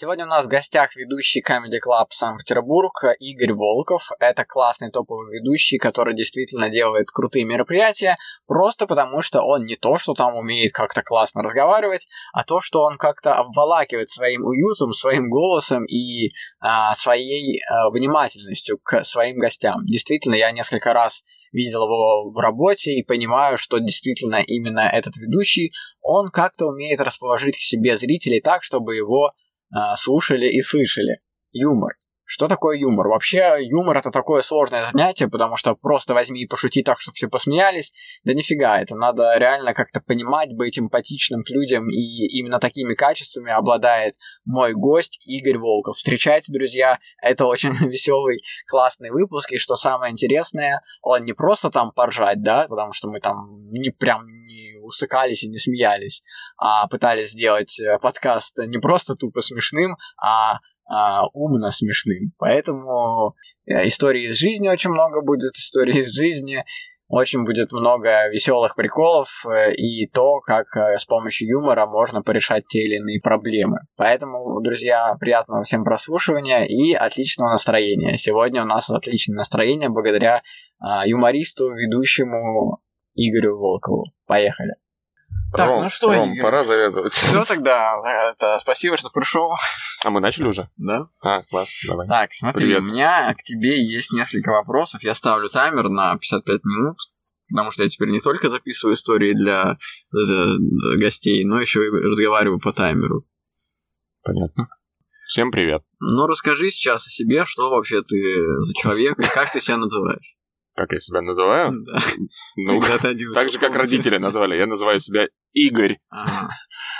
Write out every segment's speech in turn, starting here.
Сегодня у нас в гостях ведущий Comedy Club Санкт-Петербург Игорь Волков. Это классный топовый ведущий, который действительно делает крутые мероприятия, просто потому что он не то, что там умеет как-то классно разговаривать, а то, что он как-то обволакивает своим уютом, своим голосом и а, своей а, внимательностью к своим гостям. Действительно, я несколько раз видел его в работе и понимаю, что действительно именно этот ведущий, он как-то умеет расположить к себе зрителей так, чтобы его слушали и слышали. Юмор. Что такое юмор? Вообще, юмор это такое сложное занятие, потому что просто возьми и пошути так, чтобы все посмеялись. Да нифига, это надо реально как-то понимать, быть эмпатичным к людям, и именно такими качествами обладает мой гость Игорь Волков. Встречайте, друзья, это очень веселый, классный выпуск, и что самое интересное, он не просто там поржать, да, потому что мы там не прям не усыкались и не смеялись, а пытались сделать э, подкаст не просто тупо смешным, а а, умно смешным. Поэтому э, истории из жизни очень много будет, истории из жизни, очень будет много веселых приколов э, и то, как э, с помощью юмора можно порешать те или иные проблемы. Поэтому, друзья, приятного всем прослушивания и отличного настроения. Сегодня у нас отличное настроение благодаря а, юмористу, ведущему Игорю Волкову. Поехали. Так, Ром, ну что, Ром, Игорь, пора завязывать. Все тогда, это, спасибо, что пришел. А мы начали уже? Да. А, класс, давай. Так, смотри, Привет. у меня к тебе есть несколько вопросов. Я ставлю таймер на 55 минут, потому что я теперь не только записываю истории для, для гостей, но еще и разговариваю по таймеру. Понятно. Всем привет. Ну, расскажи сейчас о себе, что вообще ты за человек и как ты себя называешь. Как я себя называю? Ну, так же, как родители назвали. Я называю себя Игорь.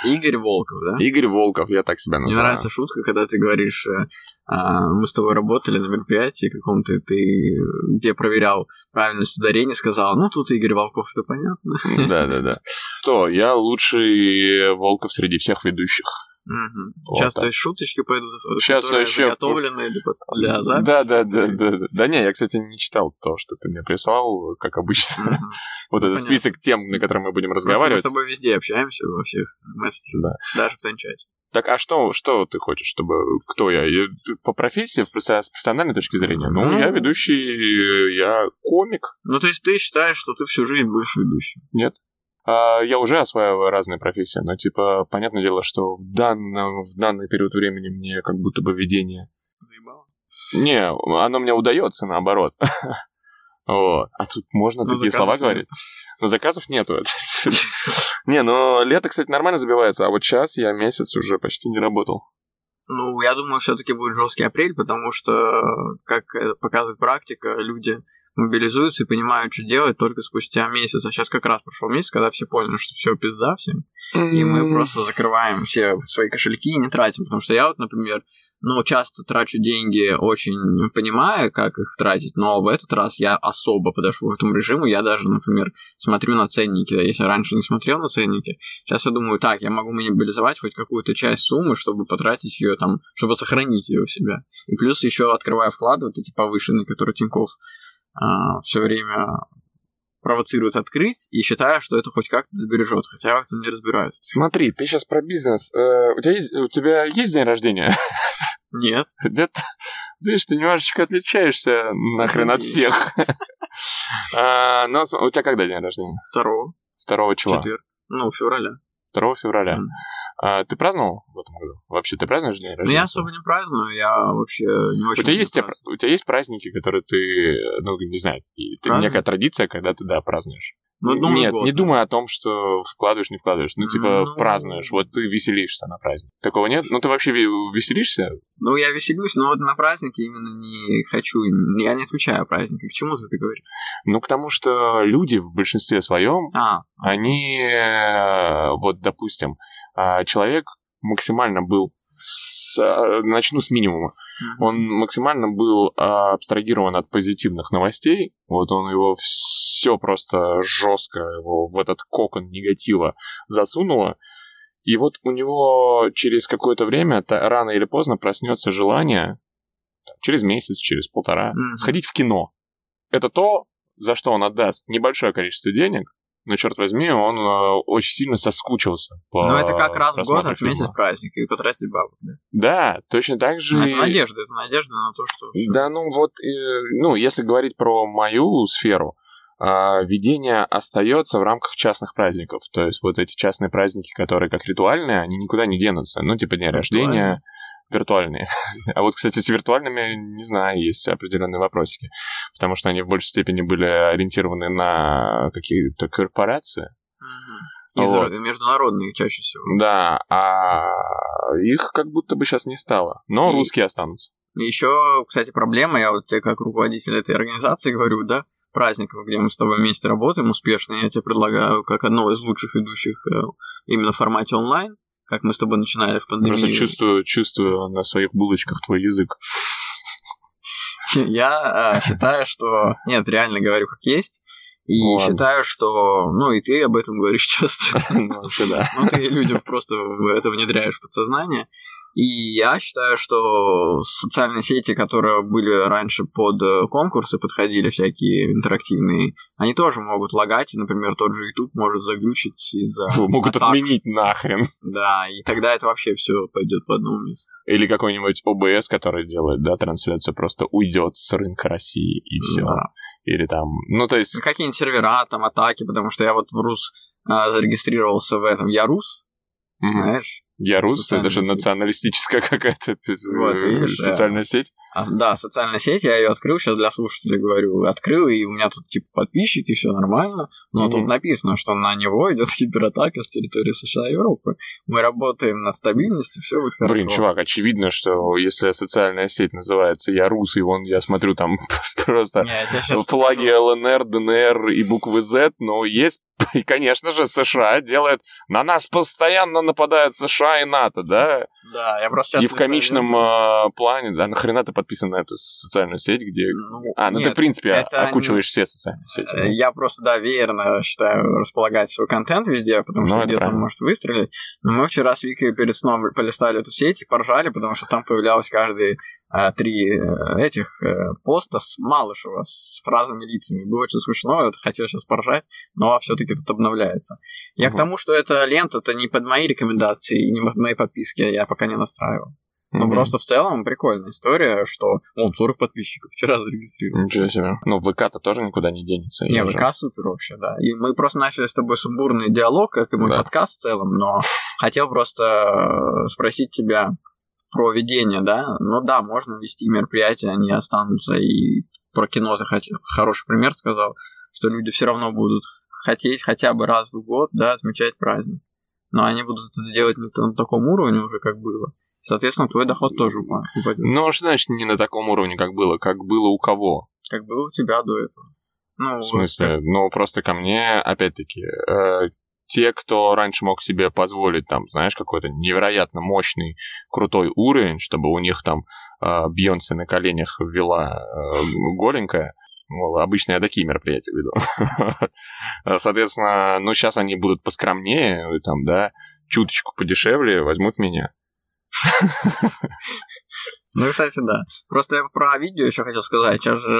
Игорь Волков, да? Игорь Волков, я так себя называю. Мне нравится шутка, когда ты говоришь, э, а, мы с тобой работали на мероприятии каком-то, ты где проверял правильность ударения, сказал, ну тут Игорь Волков, это понятно. Да-да-да. То, я лучший Волков среди всех ведущих. Угу. Вот Сейчас, так. то есть, шуточки пойдут, Сейчас которые еще... заготовлены для записи? Да, да, да, да, да. Да не, я, кстати, не читал то, что ты мне прислал, как обычно. Вот этот список тем, на котором мы будем разговаривать. мы с тобой везде общаемся, во всех мессенджерах, да. даже в Тенчате. Так, а что, что ты хочешь, чтобы... Кто я? я по профессии, с профессиональной точки зрения? Ну, ну, я ведущий, я комик. Ну, то есть ты считаешь, что ты всю жизнь будешь ведущим? Нет. А, я уже осваиваю разные профессии, но, типа, понятное дело, что в, данном, в данный период времени мне как будто бы ведение... Заебало? Не, оно мне удается, наоборот. Вот. А тут можно но такие слова говорить? Но заказов нету. Не, ну лето, кстати, нормально забивается, а вот сейчас я месяц уже почти не работал. Ну, я думаю, все-таки будет жесткий апрель, потому что, как показывает практика, люди мобилизуются и понимают, что делать только спустя месяц. А сейчас как раз прошел месяц, когда все поняли, что все пизда всем. Mm-hmm. И мы просто закрываем все свои кошельки и не тратим. Потому что я вот, например, ну, часто трачу деньги, очень понимая, как их тратить, но в этот раз я особо подошел к этому режиму. Я даже, например, смотрю на ценники. Если раньше не смотрел на ценники, сейчас я думаю, так, я могу мобилизовать хоть какую-то часть суммы, чтобы потратить ее там, чтобы сохранить ее у себя. И плюс еще открывая вклады, вот эти повышенные, которые Тиньков а, все время провоцирует открыть и считаю, что это хоть как-то сбережет, хотя в этом не разбираюсь. Смотри, ты сейчас про бизнес. Э, у, тебя есть, у тебя есть день рождения? Нет. Нет? Видишь, ты немножечко отличаешься нахрен от всех. а, но ну, у тебя когда день рождения? Второго. Второго чего? Четверг. Ну, февраля. 2 февраля. А ты праздновал в этом году? Вообще, ты празднуешь день рождения? Ну, я особо не праздную, я вообще не очень... У тебя, есть, у тебя есть праздники, которые ты, ну, не знаю, ты, некая традиция, когда ты, да, празднуешь? Ну, Новый Нет, год, не да. думай о том, что вкладываешь, не вкладываешь. Ну, типа, ну... празднуешь. Вот ты веселишься на праздник. Такого нет? Ну, ты вообще веселишься? Ну, я веселюсь, но вот на празднике именно не хочу. Я не отвечаю праздники. К чему ты говоришь? Ну, к тому, что люди в большинстве своем, а. они, э, вот, допустим, человек максимально был с, начну с минимума. Он максимально был абстрагирован от позитивных новостей. Вот он его все просто жестко его в этот кокон негатива засунуло. И вот у него через какое-то время, рано или поздно, проснется желание, через месяц, через полтора, mm-hmm. сходить в кино. Это то, за что он отдаст небольшое количество денег, но, черт возьми, он э, очень сильно соскучился. По ну, это как раз в год отметить праздник и потратить бабок, да? Да, точно так же... Ну, это надежда, это надежда на то, что... Да, ну вот, э, ну, если говорить про мою сферу, э, ведение остается в рамках частных праздников. То есть вот эти частные праздники, которые как ритуальные, они никуда не денутся. Ну, типа день рождения, виртуальные. А вот, кстати, с виртуальными, не знаю, есть определенные вопросики, потому что они в большей степени были ориентированы на какие-то корпорации. Угу. Вот. Международные чаще всего. Да, а их как будто бы сейчас не стало, но И... русские останутся. Еще, кстати, проблема, я вот тебе как руководитель этой организации говорю, да, праздников, где мы с тобой вместе работаем успешно, я тебе предлагаю как одного из лучших ведущих э, именно в формате онлайн, как мы с тобой начинали в пандемии. Просто чувствую, чувствую на своих булочках твой язык. Я а, считаю, что... Нет, реально говорю как есть. И Ладно. считаю, что... Ну, и ты об этом говоришь часто. Ну, вообще, да. Ну, ты людям просто это внедряешь в подсознание. И я считаю, что социальные сети, которые были раньше под э, конкурсы, подходили всякие интерактивные, они тоже могут лагать, и, например, тот же YouTube может заглючить из-за... Могут атак. отменить нахрен. Да, и тогда это вообще все пойдет по одному месту. Или какой-нибудь OBS, который делает, да, трансляцию, просто уйдет с рынка России, и все. Да. Или там, ну, то есть... Какие-нибудь сервера, там, атаки, потому что я вот в РУС а, зарегистрировался в этом, я РУС, mm-hmm. знаешь, я рус, это же националистическая какая-то вот, э, видишь, социальная сеть. А, да, социальная сеть, я ее открыл, сейчас для слушателей говорю, открыл, и у меня тут типа подписчики, все нормально, но mm-hmm. тут написано, что на него идет кибератака с территории США и Европы. Мы работаем над стабильностью, все будет хорошо. Блин, чувак, очевидно, что если социальная сеть называется «Я рус», и вон, я смотрю, там просто флаги ЛНР, ДНР и буквы Z, но есть и, конечно же, США делает... На нас постоянно нападают США и НАТО, да? Да, я просто сейчас... И в комичном э, плане, да, нахрена ты подписан на эту социальную сеть, где... Ну, а, ну нет, ты, в принципе, это окучиваешь не... все социальные сети. Да? Я просто, да, веерно считаю располагать свой контент везде, потому что ну, где-то он может выстрелить. Но мы вчера с Викой перед сном полистали эту сеть и поржали, потому что там появлялось каждый а, три э, этих э, поста с Малышева с разными лицами. Было очень смешно, это хотел сейчас поржать, но все-таки тут обновляется. Я угу. к тому, что эта лента-то не под мои рекомендации и не под мои подписки, я пока не настраивал. Ну, mm просто в целом прикольная история, что он 40 подписчиков вчера зарегистрировал. Ничего себе. Ну, ВК-то тоже никуда не денется. Не, ВК же. супер вообще, да. И мы просто начали с тобой сумбурный диалог, как и мой да. подкаст в целом, но хотел просто э, спросить тебя, про ведение, да, ну да, можно вести мероприятия, они останутся, и про кино ты хоть хороший пример сказал, что люди все равно будут хотеть хотя бы раз в год, да, отмечать праздник. Но они будут это делать не на таком уровне уже, как было. Соответственно, твой доход тоже упадет. Ну, что значит не на таком уровне, как было? Как было у кого? Как было у тебя до этого. Ну, в смысле? Вот. Ну, просто ко мне, опять-таки, э, те, кто раньше мог себе позволить, там, знаешь, какой-то невероятно мощный, крутой уровень, чтобы у них там э, Бьонсе на коленях ввела э, голенькая, ну, обычно я такие мероприятия веду. Соответственно, ну, сейчас они будут поскромнее, там, да, чуточку подешевле, возьмут меня. Ну, кстати, да. Просто я про видео еще хотел сказать. Сейчас же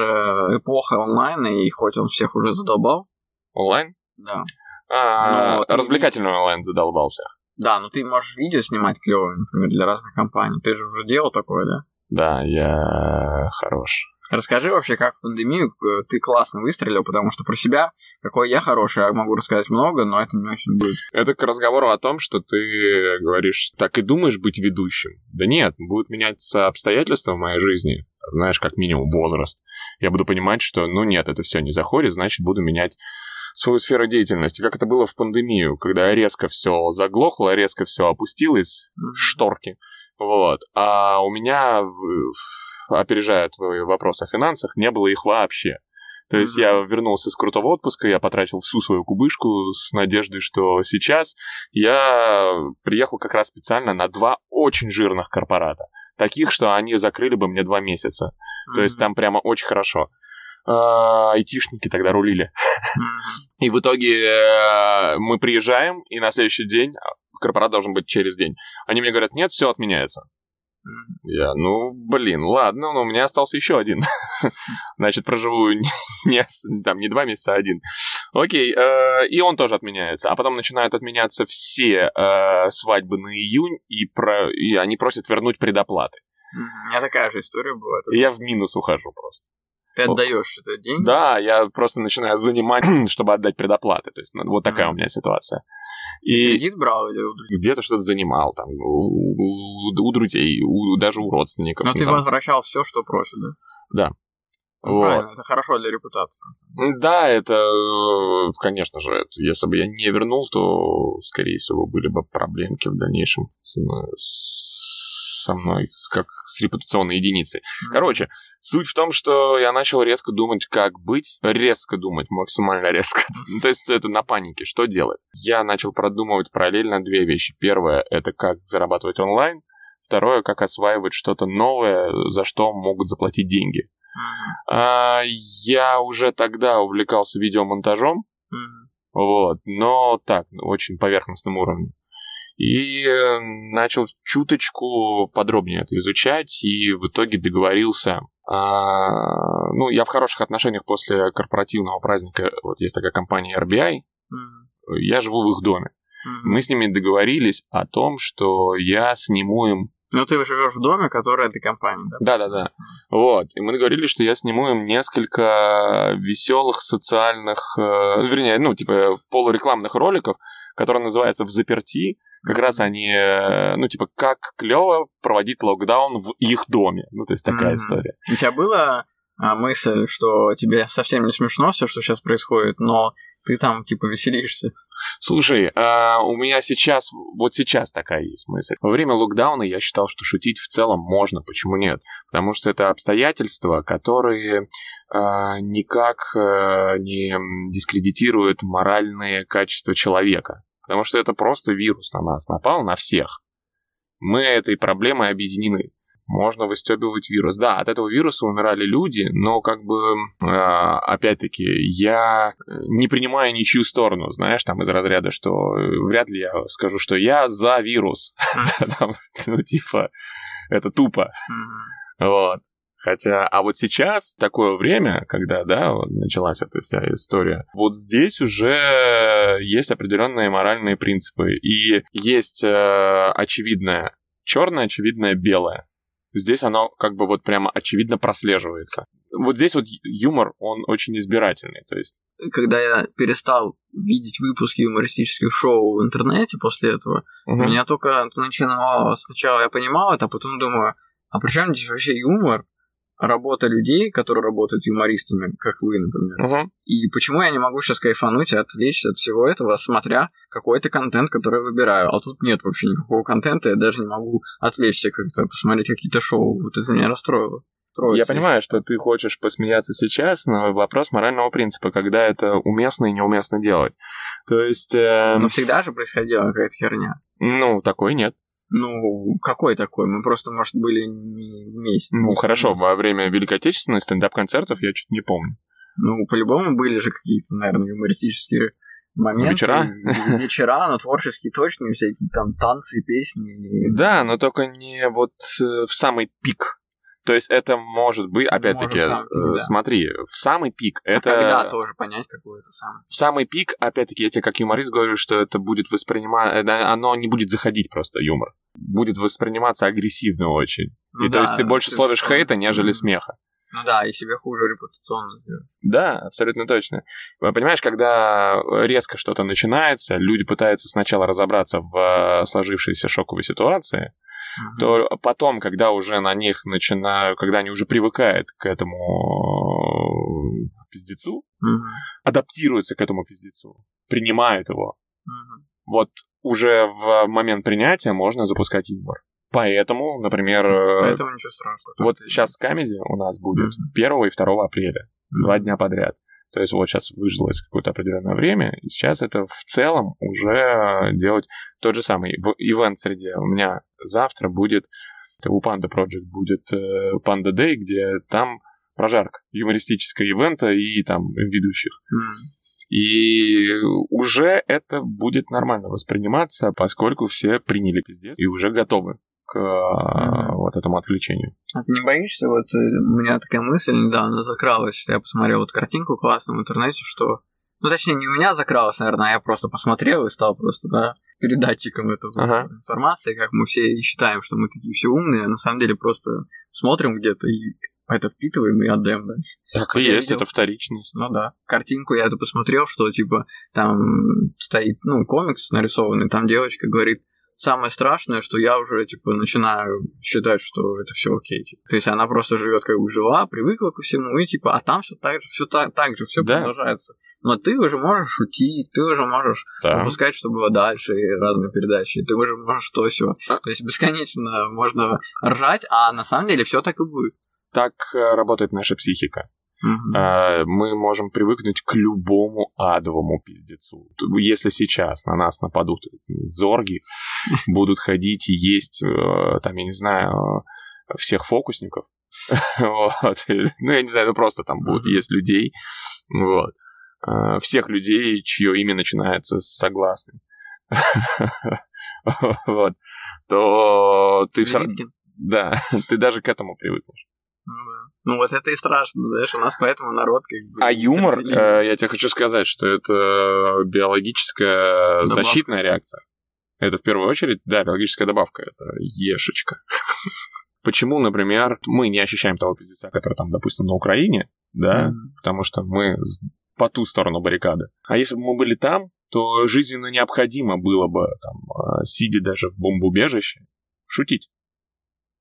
эпоха онлайна, и хоть он всех уже задолбал. Онлайн? Да. А, но развлекательный онлайн задолбался. Да, но ты можешь видео снимать клевое, например, для разных компаний. Ты же уже делал такое, да? Да, я хорош. Расскажи вообще, как в пандемию э, ты классно выстрелил, потому что про себя, какой я хороший, я могу рассказать много, но это не очень будет. Это к разговору о том, что ты говоришь, так и думаешь быть ведущим. Да нет, будут меняться обстоятельства в моей жизни, знаешь, как минимум возраст. Я буду понимать, что, ну нет, это все не заходит, значит, буду менять свою сферу деятельности, как это было в пандемию, когда резко все заглохло, резко все опустилось, шторки, вот. А у меня, опережая твой вопрос о финансах, не было их вообще. То есть mm-hmm. я вернулся с крутого отпуска, я потратил всю свою кубышку с надеждой, что сейчас я приехал как раз специально на два очень жирных корпората. таких, что они закрыли бы мне два месяца. Mm-hmm. То есть там прямо очень хорошо. А, айтишники тогда рулили. И в итоге э, мы приезжаем, и на следующий день корпорат должен быть через день. Они мне говорят, нет, все отменяется. Я, ну, блин, ладно, но у меня остался еще один. Значит, проживу не, там, не два месяца, а один. Окей, э, и он тоже отменяется. А потом начинают отменяться все э, свадьбы на июнь, и, про, и они просят вернуть предоплаты. У меня такая же история была. И я в минус ухожу просто. Ты отдаешь это деньги? Да, я просто начинаю занимать, чтобы отдать предоплаты. То есть ну, вот такая у меня ситуация. И Кредит брал или Где-то что-то занимал там у, у, у друзей, у, даже у родственников. Но ты там. возвращал все, что просят, да? Да. Ну, вот. Правильно, это хорошо для репутации. Да, это, конечно же, это, если бы я не вернул, то, скорее всего, были бы проблемки в дальнейшем с, со мной, как с репутационной единицей. Короче, суть в том, что я начал резко думать, как быть, резко думать, максимально резко. То есть это на панике, что делать? Я начал продумывать параллельно две вещи. Первое — это как зарабатывать онлайн. Второе — как осваивать что-то новое, за что могут заплатить деньги. А, я уже тогда увлекался видеомонтажом, вот, но так, очень поверхностным уровнем и э, начал чуточку подробнее это изучать, и в итоге договорился. А, ну, я в хороших отношениях после корпоративного праздника, вот есть такая компания RBI, mm-hmm. я живу в их доме. Mm-hmm. Мы с ними договорились о том, что я сниму им ну, ты живешь в доме, который этой компании, да? Да, да, да. Вот. И мы договорились, что я сниму им несколько веселых социальных, э, вернее, ну, типа полурекламных роликов, которые называются «В заперти», как раз они, э, ну, типа, как клево проводить локдаун в их доме. Ну, то есть такая mm-hmm. история. У тебя была а, мысль, что тебе совсем не смешно все, что сейчас происходит, но ты там, типа, веселишься. Слушай, а у меня сейчас, вот сейчас такая есть мысль. Во время локдауна я считал, что шутить в целом можно, почему нет? Потому что это обстоятельства, которые а, никак а, не дискредитируют моральные качества человека. Потому что это просто вирус на нас напал, на всех. Мы этой проблемой объединены. Можно выстебывать вирус. Да, от этого вируса умирали люди, но как бы, э, опять-таки, я не принимаю ничью сторону, знаешь, там из разряда, что вряд ли я скажу, что я за вирус. Ну, типа, это тупо. Вот. Хотя, а вот сейчас такое время, когда, да, вот началась эта вся история, вот здесь уже есть определенные моральные принципы. И есть э, очевидное черное, очевидное белое. Здесь оно как бы вот прямо очевидно прослеживается. Вот здесь вот юмор, он очень избирательный, то есть... Когда я перестал видеть выпуски юмористических шоу в интернете после этого, угу. меня только начинало... Сначала я понимал это, а потом думаю, а при чем здесь вообще юмор? Работа людей, которые работают юмористами, как вы, например. Uh-huh. И почему я не могу сейчас кайфануть и отвлечься от всего этого, смотря какой-то контент, который я выбираю. А тут нет вообще никакого контента, я даже не могу отвлечься как-то, посмотреть какие-то шоу. Вот это меня расстроило. Я понимаю, что ты хочешь посмеяться сейчас, но вопрос морального принципа, когда это уместно и неуместно делать. То есть... Э... Но всегда же происходила какая-то херня. Ну, такой нет. Ну, какой такой? Мы просто, может, были не вместе. Ну, хорошо, во время Великой Отечественной стендап-концертов я что-то не помню. Ну, по-любому были же какие-то, наверное, юмористические моменты. Вечера? Вечера, но творческие точно, всякие там танцы, песни. Да, но только не вот э, в самый пик то есть это может быть, опять-таки, э, да. смотри, в самый пик а это... когда тоже понять, какой это самый? В самый пик, опять-таки, я тебе как юморист говорю, что это будет восприниматься... Оно не будет заходить просто, юмор. Будет восприниматься агрессивно очень. Ну, И да, то есть ты больше словишь что... хейта, нежели mm-hmm. смеха. Ну да, и себе хуже репутационно сделать. Да, абсолютно точно. Понимаешь, когда резко что-то начинается, люди пытаются сначала разобраться в сложившейся шоковой ситуации, mm-hmm. то потом, когда уже на них начинают, когда они уже привыкают к этому э, пиздецу, mm-hmm. адаптируются к этому пиздецу, принимают его, mm-hmm. вот уже в момент принятия можно запускать юмор. Поэтому, например... Э, Поэтому ничего страшного. Вот сейчас камеди у нас будет mm-hmm. 1 и 2 апреля. Mm-hmm. Два дня подряд. То есть вот сейчас выжилось какое-то определенное время, и сейчас это в целом уже делать тот же самый. В ивент-среде у меня завтра будет у Panda Project будет э, Panda Day, где там прожарка юмористическая ивента и там ведущих. Mm. И уже это будет нормально восприниматься, поскольку все приняли пиздец и уже готовы к mm-hmm. вот этому отвлечению. А ты не боишься? Вот э, у меня такая мысль недавно закралась, что я посмотрел вот картинку классную в интернете, что... Ну, точнее, не у меня закралась, наверное, а я просто посмотрел и стал просто, да, передатчиком этой ага. информации, как мы все считаем, что мы такие все умные, а на самом деле просто смотрим где-то и это впитываем и отдаем дальше. Так и есть, видел, это вторичность. Ну да. Картинку я это посмотрел, что типа там стоит, ну, комикс нарисованный, там девочка говорит, самое страшное, что я уже, типа, начинаю считать, что это все окей. Типа. То есть она просто живет как бы жила, привыкла ко всему, и типа, а там все так же, все так, так же, все да. продолжается. Но ты уже можешь шутить, ты уже можешь да. выпускать, что было дальше, и разные передачи, ты уже можешь то все. А? То есть бесконечно можно ржать, а на самом деле все так и будет. Так э, работает наша психика. Uh-huh. Мы можем привыкнуть к любому адовому пиздецу. Если сейчас на нас нападут зорги, будут ходить и есть, э, там, я не знаю, всех фокусников, вот. ну, я не знаю, ну просто там будут есть людей, вот. Э, всех людей, чье имя начинается с согласной. вот. То ты все Да, ты даже к этому привыкнешь. Ну, ну вот это и страшно, знаешь, у нас поэтому народ как бы... А юмор, э, я тебе хочу сказать, что это биологическая добавка. защитная реакция. Это в первую очередь, да, биологическая добавка, это ешечка. Почему, например, мы не ощущаем того пиздеца, который там, допустим, на Украине, да, mm-hmm. потому что мы по ту сторону баррикады. А если бы мы были там, то жизненно необходимо было бы, там, э, сидя даже в бомбоубежище, шутить.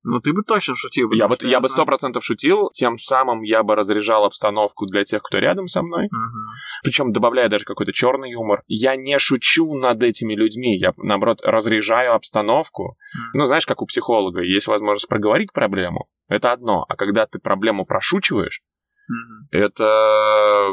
Ну, ты бы точно шутил. Я бы, я бы сто процентов шутил, тем самым я бы разряжал обстановку для тех, кто рядом со мной. Угу. Причем добавляя даже какой-то черный юмор. Я не шучу над этими людьми, я, наоборот, разряжаю обстановку. Угу. Ну, знаешь, как у психолога, есть возможность проговорить проблему, это одно. А когда ты проблему прошучиваешь, угу. это,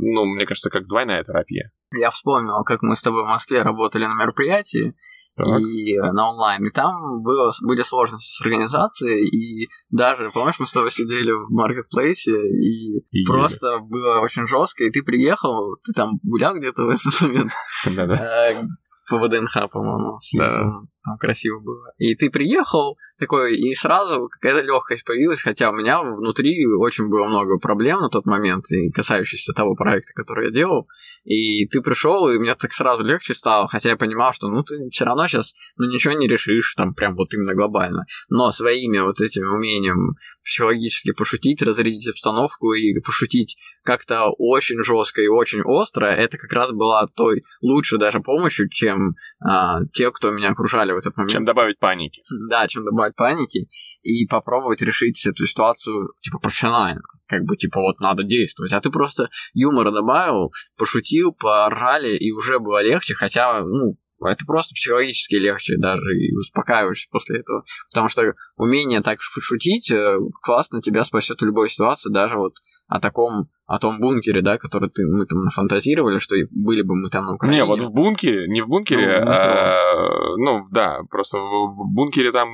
ну, мне кажется, как двойная терапия. Я вспомнил, как мы с тобой в Москве работали на мероприятии, так. и э, на онлайн. И там было, были сложности с организацией, и даже, помнишь, мы с тобой сидели в маркетплейсе, и, и просто было очень жестко, и ты приехал, ты там гулял где-то в этот момент. Да-да. Э, по ВДНХ, по-моему, да. Там красиво было. И ты приехал такой, и сразу какая-то легкость появилась, хотя у меня внутри очень было много проблем на тот момент, и касающихся того проекта, который я делал. И ты пришел, и мне так сразу легче стало, хотя я понимал, что ну ты все равно сейчас ну, ничего не решишь, там прям вот именно глобально. Но своими вот этими умением психологически пошутить, разрядить обстановку и пошутить как-то очень жестко и очень остро, это как раз была той лучшей даже помощью, чем а, те, кто меня окружали в этот момент. Чем добавить паники. Да, чем добавить паники и попробовать решить эту ситуацию, типа, профессионально. Как бы, типа, вот надо действовать. А ты просто юмора добавил, пошутил, поржали, и уже было легче, хотя, ну, это просто психологически легче даже и успокаиваешься после этого. Потому что умение так шутить э, классно тебя спасет в любой ситуации, даже вот о таком, о том бункере, да, который ты, мы там нафантазировали, что были бы мы там на Украине. Не, вот в бункере, не в бункере, ну, а, ну да, просто в, в бункере там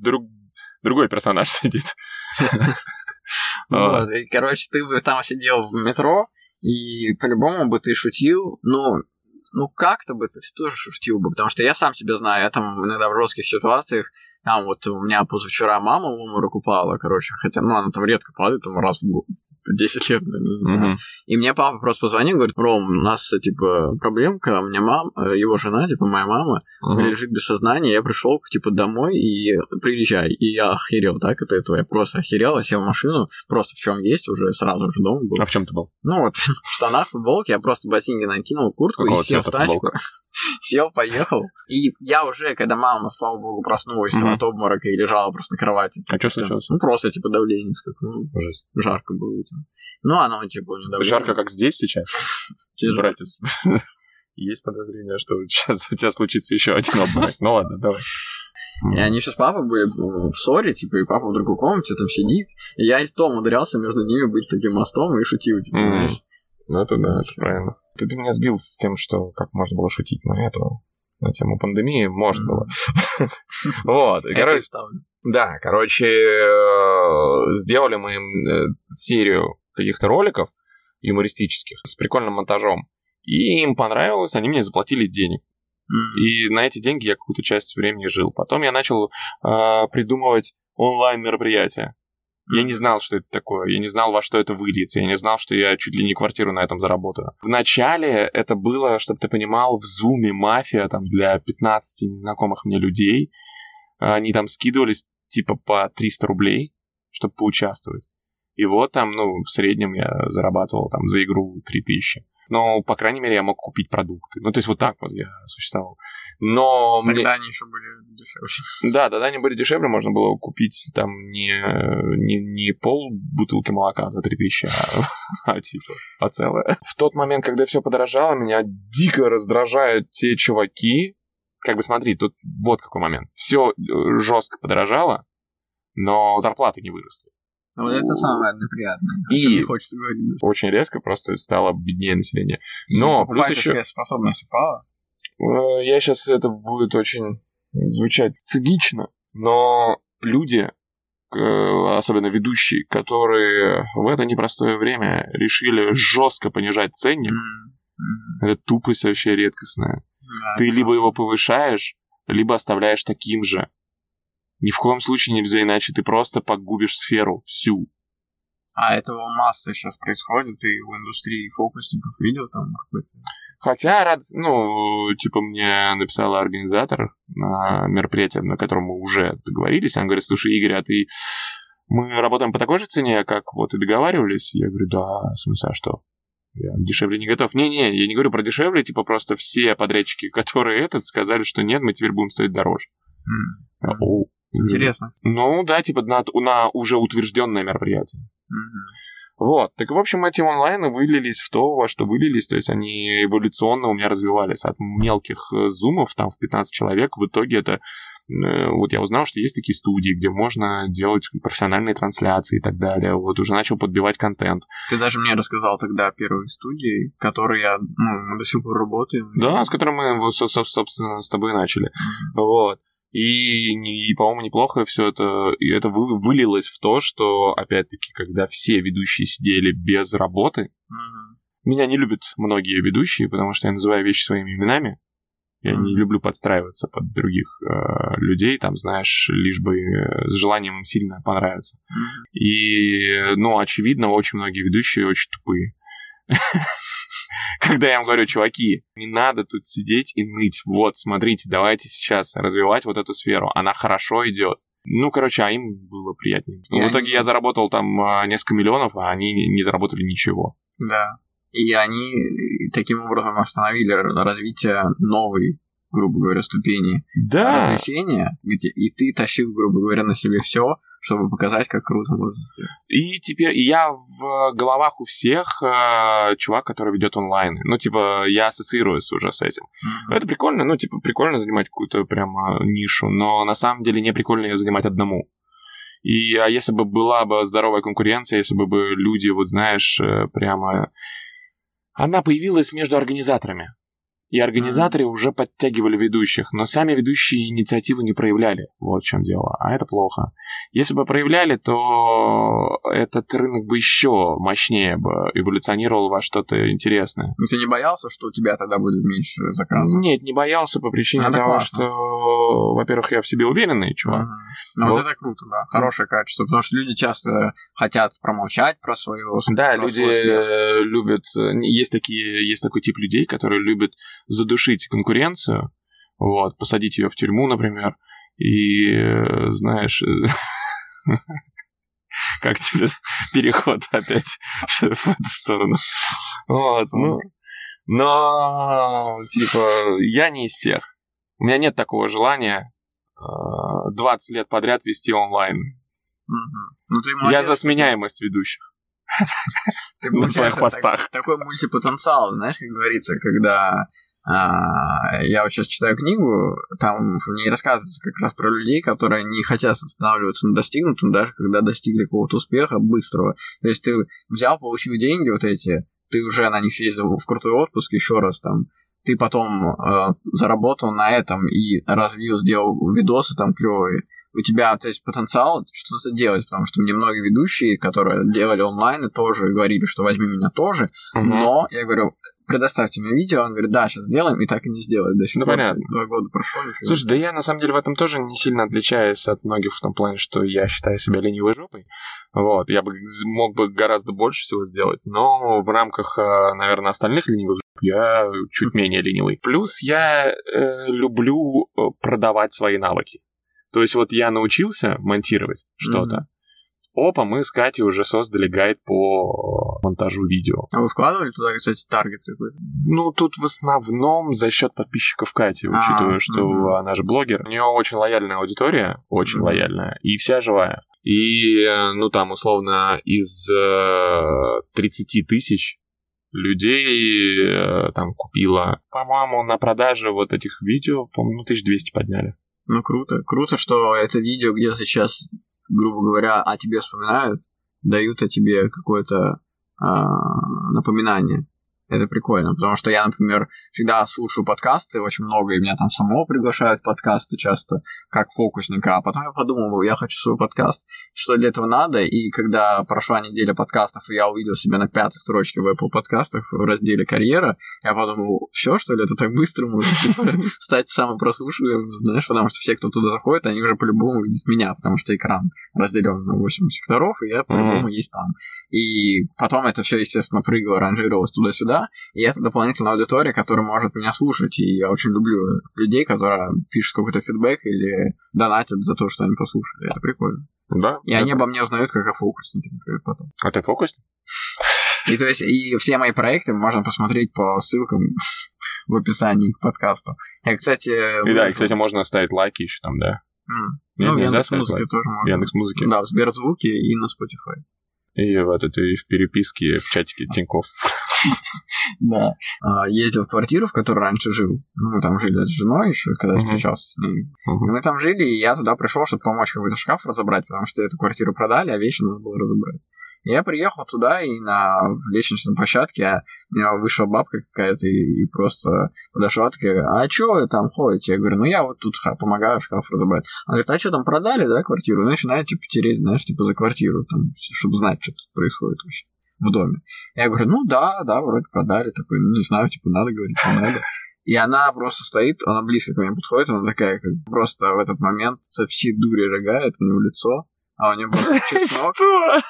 друг, другой персонаж сидит. И, короче, ты бы там сидел в метро, и по-любому бы ты шутил, ну, ну как-то бы ты тоже шутил бы, потому что я сам себя знаю, я там иногда в жестких ситуациях, там вот у меня позавчера мама в обморок упала, короче, хотя, ну, она там редко падает, там раз в 10 лет, наверное, не знаю. Угу. И мне папа просто позвонил, говорит, Ром, у нас, типа, проблемка, у меня мама, э, его жена, типа, моя мама, угу. лежит без сознания, я пришел, типа, домой и приезжай. И я охерел, так, это этого, я просто охерел, я сел в машину, просто в чем есть, уже сразу же дома был. А в чем ты был? Ну, вот, в штанах, футболке, я просто ботинки накинул, куртку Какого и сел в тачку. сел, поехал. И я уже, когда мама, слава богу, проснулась угу. от обморока и лежала просто на кровати. А что случилось? Ну, просто, типа, давление скакнуло. Ну, жарко было, видимо. Ну, оно типа не давление. Жарко, как здесь сейчас, братец. Есть подозрение, что сейчас у тебя случится еще один обморок. Ну ладно, давай. И они сейчас папа были в ссоре, типа, и папа в другой комнате там сидит. И я и то умудрялся между ними быть таким мостом и шутил, типа, знаешь. Ну, это да, это правильно. Ты, ты меня сбил с тем, что как можно было шутить, но этого на тему пандемии, может было. Вот, короче, да, короче, э, сделали мы э, серию каких-то роликов юмористических с прикольным монтажом. И им понравилось, они мне заплатили денег. И на эти деньги я какую-то часть времени жил. Потом я начал э, придумывать онлайн мероприятия. Я не знал, что это такое, я не знал, во что это выльется, я не знал, что я чуть ли не квартиру на этом заработаю. Вначале это было, чтобы ты понимал, в зуме мафия там для 15 незнакомых мне людей. Они там скидывались типа по 300 рублей, чтобы поучаствовать. И вот там, ну, в среднем я зарабатывал там за игру 3000 но, по крайней мере, я мог купить продукты. Ну, то есть вот так вот я существовал. Но Тогда мне... они еще были дешевле. Да, тогда они были дешевле, можно было купить там не, не, не пол бутылки молока за 3000, а, а типа, а целое. В тот момент, когда все подорожало, меня дико раздражают те чуваки, как бы смотри, тут вот какой момент. Все э, жестко подорожало, но зарплаты не выросли. Вот это самое неприятное. И хочется говорить. очень резко просто стало беднее население. Но плюс еще... способность упала? Э, я сейчас это будет очень звучать цинично, но люди, особенно ведущие, которые в это непростое время решили жестко понижать ценник, mm-hmm. это тупость вообще редкостная. Да, Ты либо его повышаешь, либо оставляешь таким же. Ни в коем случае нельзя иначе, ты просто погубишь сферу всю. А этого масса сейчас происходит, и в индустрии фокусников видел там какой-то... Хотя, рад, ну, типа, мне написал организатор на мероприятии, на котором мы уже договорились. Он говорит, слушай, Игорь, а ты... Мы работаем по такой же цене, как вот и договаривались? Я говорю, да, в смысле, а что? Я дешевле не готов. Не-не, я не говорю про дешевле, типа просто все подрядчики, которые этот, сказали, что нет, мы теперь будем стоить дороже. Mm. О, Интересно. Ну да, типа на, на уже утвержденное мероприятие. Угу. Вот. Так, в общем, эти онлайны вылились в то, во что вылились. То есть они эволюционно у меня развивались от мелких э, зумов, там, в 15 человек. В итоге это... Э, вот я узнал, что есть такие студии, где можно делать профессиональные трансляции и так далее. Вот уже начал подбивать контент. Ты даже мне рассказал тогда о первой студии, которой я ну, до сих пор работаю. Да, с которой мы, собственно, с тобой начали. Mm-hmm. Вот. И, и по-моему, неплохо все это, и это вы, вылилось в то, что, опять-таки, когда все ведущие сидели без работы, mm-hmm. меня не любят многие ведущие, потому что я называю вещи своими именами. Я mm-hmm. не люблю подстраиваться под других э, людей, там, знаешь, лишь бы э, с желанием им сильно понравиться. Mm-hmm. И, ну, очевидно, очень многие ведущие очень тупые. когда я им говорю, чуваки, не надо тут сидеть и ныть. Вот, смотрите, давайте сейчас развивать вот эту сферу. Она хорошо идет. Ну, короче, а им было приятнее. в итоге они... я заработал там а, несколько миллионов, а они не заработали ничего. Да. И они таким образом остановили развитие новой, грубо говоря, ступени да. развлечения, где и ты тащил, грубо говоря, на себе все, чтобы показать, как круто можно сделать. И теперь и я в головах у всех э, чувак, который ведет онлайн. Ну, типа, я ассоциируюсь уже с этим. Mm-hmm. Это прикольно, ну, типа, прикольно занимать какую-то прямо нишу, но на самом деле не прикольно ее занимать одному. И а если бы была бы здоровая конкуренция, если бы люди, вот знаешь, э, прямо... Она появилась между организаторами. И организаторы mm-hmm. уже подтягивали ведущих, но сами ведущие инициативу не проявляли. Вот в чем дело. А это плохо. Если бы проявляли, то этот рынок бы еще мощнее бы эволюционировал во что-то интересное. Но ты не боялся, что у тебя тогда будет меньше заказов? Нет, не боялся по причине это того, классно. что, во-первых, я в себе уверенный чувак. Mm-hmm. Ну, вот. вот это круто, да. Хорошее качество. Потому что люди часто хотят промолчать про свою Да, про люди свой любят... Есть, такие, есть такой тип людей, которые любят задушить конкуренцию, вот, посадить ее в тюрьму, например, и, знаешь, как тебе переход опять в эту сторону. Вот, ну, но, типа, я не из тех. У меня нет такого желания 20 э, лет подряд вести онлайн. Ну, ты я за сменяемость ведущих. Ты на своих постах. Такой мультипотенциал, знаешь, как говорится, когда я вот сейчас читаю книгу, там в ней рассказывается как раз про людей, которые не хотят останавливаться на достигнутом, даже когда достигли какого-то успеха быстрого. То есть ты взял, получил деньги вот эти, ты уже на них съездил в крутой отпуск еще раз там, ты потом э, заработал на этом и развил, сделал видосы там клевые, у тебя, то есть, потенциал что-то делать, потому что мне многие ведущие, которые делали онлайн, тоже говорили, что возьми меня тоже, угу. но я говорю, предоставьте мне видео, он говорит, да, сейчас сделаем, и так и не сделали до сих ну, пор. понятно. Два года прошло. Слушай, да я на самом деле в этом тоже не сильно отличаюсь от многих в том плане, что я считаю себя ленивой жопой. Вот, я бы мог бы гораздо больше всего сделать, но в рамках, э, наверное, остальных ленивых жоп я чуть менее ленивый. Плюс я э, люблю э, продавать свои навыки. То есть вот я научился монтировать что-то, mm-hmm. Опа, мы с Катей уже создали гайд по монтажу видео. А вы вкладывали туда, кстати, таргет какой-то? Ну, тут в основном за счет подписчиков Кати, а, учитывая, что угу. она же блогер. У нее очень лояльная аудитория, очень угу. лояльная, и вся живая. И, ну, там, условно, из э, 30 тысяч людей э, там купила, по-моему, на продаже вот этих видео, по-моему, 1200 подняли. Ну, круто. Круто, что это видео где сейчас грубо говоря, о тебе вспоминают, дают о тебе какое-то напоминание. Это прикольно, потому что я, например, всегда слушаю подкасты очень много, и меня там самого приглашают подкасты часто, как фокусника, а потом я подумал, я хочу свой подкаст, что для этого надо, и когда прошла неделя подкастов, и я увидел себя на пятой строчке в Apple подкастах в разделе «Карьера», я подумал, все, что ли, это так быстро может типа, стать самым прослушиваемым, знаешь, потому что все, кто туда заходит, они уже по-любому видят меня, потому что экран разделен на 8 секторов, и я по-любому есть там. И потом это все, естественно, прыгало, ранжировалось туда-сюда, да, и это дополнительная аудитория, которая может меня слушать, и я очень люблю людей, которые пишут какой-то фидбэк или донатят за то, что они послушали, это прикольно. Да. И это... они обо мне узнают как о фокуснике, например, потом. А ты фокусник? И то есть, и все мои проекты можно посмотреть по ссылкам в описании к подкасту. Я, кстати... И да, и, кстати, можно оставить лайки еще там, да. Mm. Нет, ну, в Яндекс Музыке тоже можно. Яндекс Музыке. Да, в Сберзвуке и на Spotify. И в, этот, и в переписке, в чатике Тинькофф. Да. А, ездил в квартиру, в которой раньше жил. Ну, мы там жили с женой еще, когда встречался с ней. Мы там жили, и я туда пришел, чтобы помочь какой-то шкаф разобрать, потому что эту квартиру продали, а вещи надо было разобрать. Я приехал туда, и на лестничной площадке у меня вышла бабка какая-то и, и просто подошла такая, а что вы там ходите? Я говорю, ну я вот тут помогаю шкаф разобрать. Она говорит, а что там продали, да, квартиру? И начинает, типа, тереть, знаешь, типа за квартиру, там, чтобы знать, что тут происходит вообще в доме. Я говорю, ну да, да, вроде продали. Такой, ну не знаю, типа, надо говорить, не надо. И она просто стоит, она близко ко мне подходит, она такая, как просто в этот момент со всей дури рыгает мне в лицо, а у нее просто чеснок,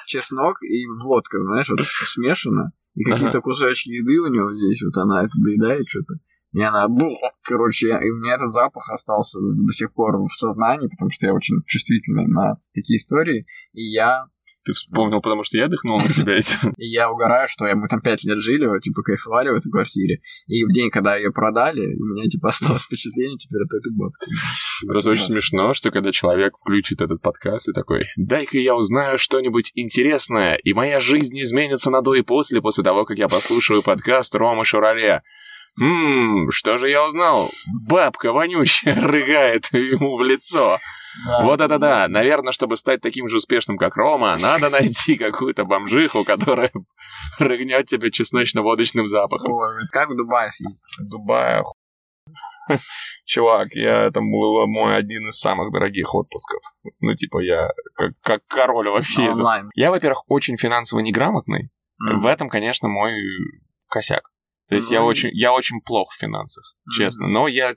чеснок и водка, знаешь, вот смешано. И какие-то кусочки еды у нее здесь, вот она это доедает что-то. И она, короче, и у меня этот запах остался до сих пор в сознании, потому что я очень чувствительный на такие истории. И я ты вспомнил, потому что я дыхнул на тебя этим. Я угораю, что мы там пять лет жили, типа, кайфовали в этой квартире. И в день, когда ее продали, у меня, типа, осталось впечатление теперь от этой бабки. Просто очень смешно, что когда человек включит этот подкаст и такой, дай-ка я узнаю что-нибудь интересное, и моя жизнь изменится на до и после, после того, как я послушаю подкаст Рома Шурале. Ммм, что же я узнал? Бабка вонючая рыгает ему в лицо. Да, вот это да. Наверное, чтобы стать таким же успешным, как Рома, надо найти какую-то бомжиху, которая рыгнет тебя чесночно-водочным запахом. Ой, как в Дубае съездить? В Дубае Чувак, я это был мой один из самых дорогих отпусков. Ну, типа, я как, как король вообще. Онлайн. Я, во-первых, очень финансово неграмотный. Mm. В этом, конечно, мой косяк. То есть mm-hmm. я очень, я очень плох в финансах, mm-hmm. честно. Но я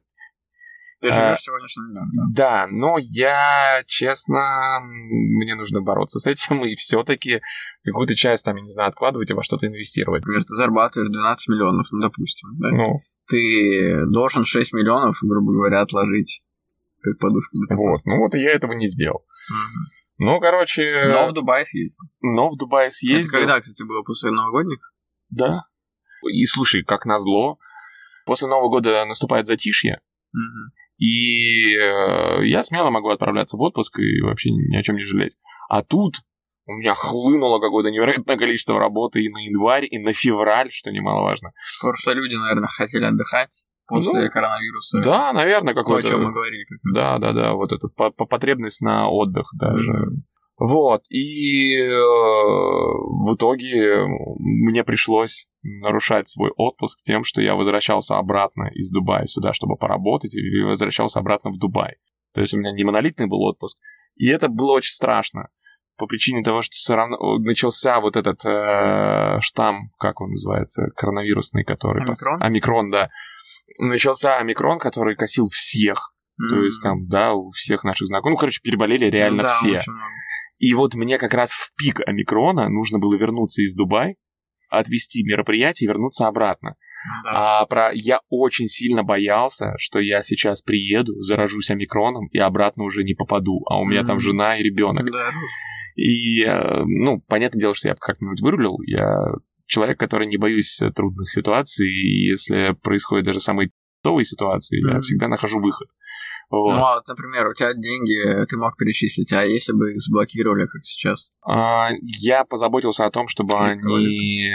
ты живешь а, сегодняшним днем, да? Да, но я, честно, мне нужно бороться с этим и все-таки какую-то часть, там, я не знаю, откладывать и во что-то инвестировать. Например, ты зарабатываешь 12 миллионов, ну, допустим, да? Ну. Ты должен 6 миллионов, грубо говоря, отложить как подушку. Вот, ну вот и я этого не сделал. Угу. Ну, короче... Но в Дубае съездил. Но в Дубае съездил. Это когда, кстати, было после новогодних? Да. И слушай, как назло, после Нового года наступает затишье, угу. И э, я смело могу отправляться в отпуск и вообще ни о чем не жалеть. А тут у меня хлынуло какое-то невероятное количество работы и на январь, и на февраль, что немаловажно. Просто люди, наверное, хотели отдыхать после ну, коронавируса. Да, наверное, какой-то... То, о чем мы говорили. Да, да, да, вот этот по, по потребность на отдых даже. Mm-hmm. Вот, и э, в итоге мне пришлось нарушать свой отпуск тем, что я возвращался обратно из Дубая сюда, чтобы поработать, и возвращался обратно в Дубай. То есть у меня не монолитный был отпуск, и это было очень страшно по причине того, что все равно начался вот этот э, штамм, как он называется, коронавирусный, который... Омикрон? Омикрон, да. Начался омикрон, который косил всех. Mm-hmm. То есть там, да, у всех наших знакомых. Ну, короче, переболели реально ну, да, все. И вот мне как раз в пик омикрона нужно было вернуться из Дубая, отвести мероприятие и вернуться обратно. Да. А про я очень сильно боялся, что я сейчас приеду, заражусь омикроном и обратно уже не попаду, а у меня mm-hmm. там жена и ребенок. Да. И, э, ну, понятное дело, что я как-нибудь вырулил. Я человек, который не боюсь трудных ситуаций, и если происходит даже самые товые ситуации, mm-hmm. я всегда нахожу выход. Вот. Ну, а вот, например, у тебя деньги ты мог перечислить, а если бы их заблокировали, как сейчас? А, я позаботился о том, чтобы они...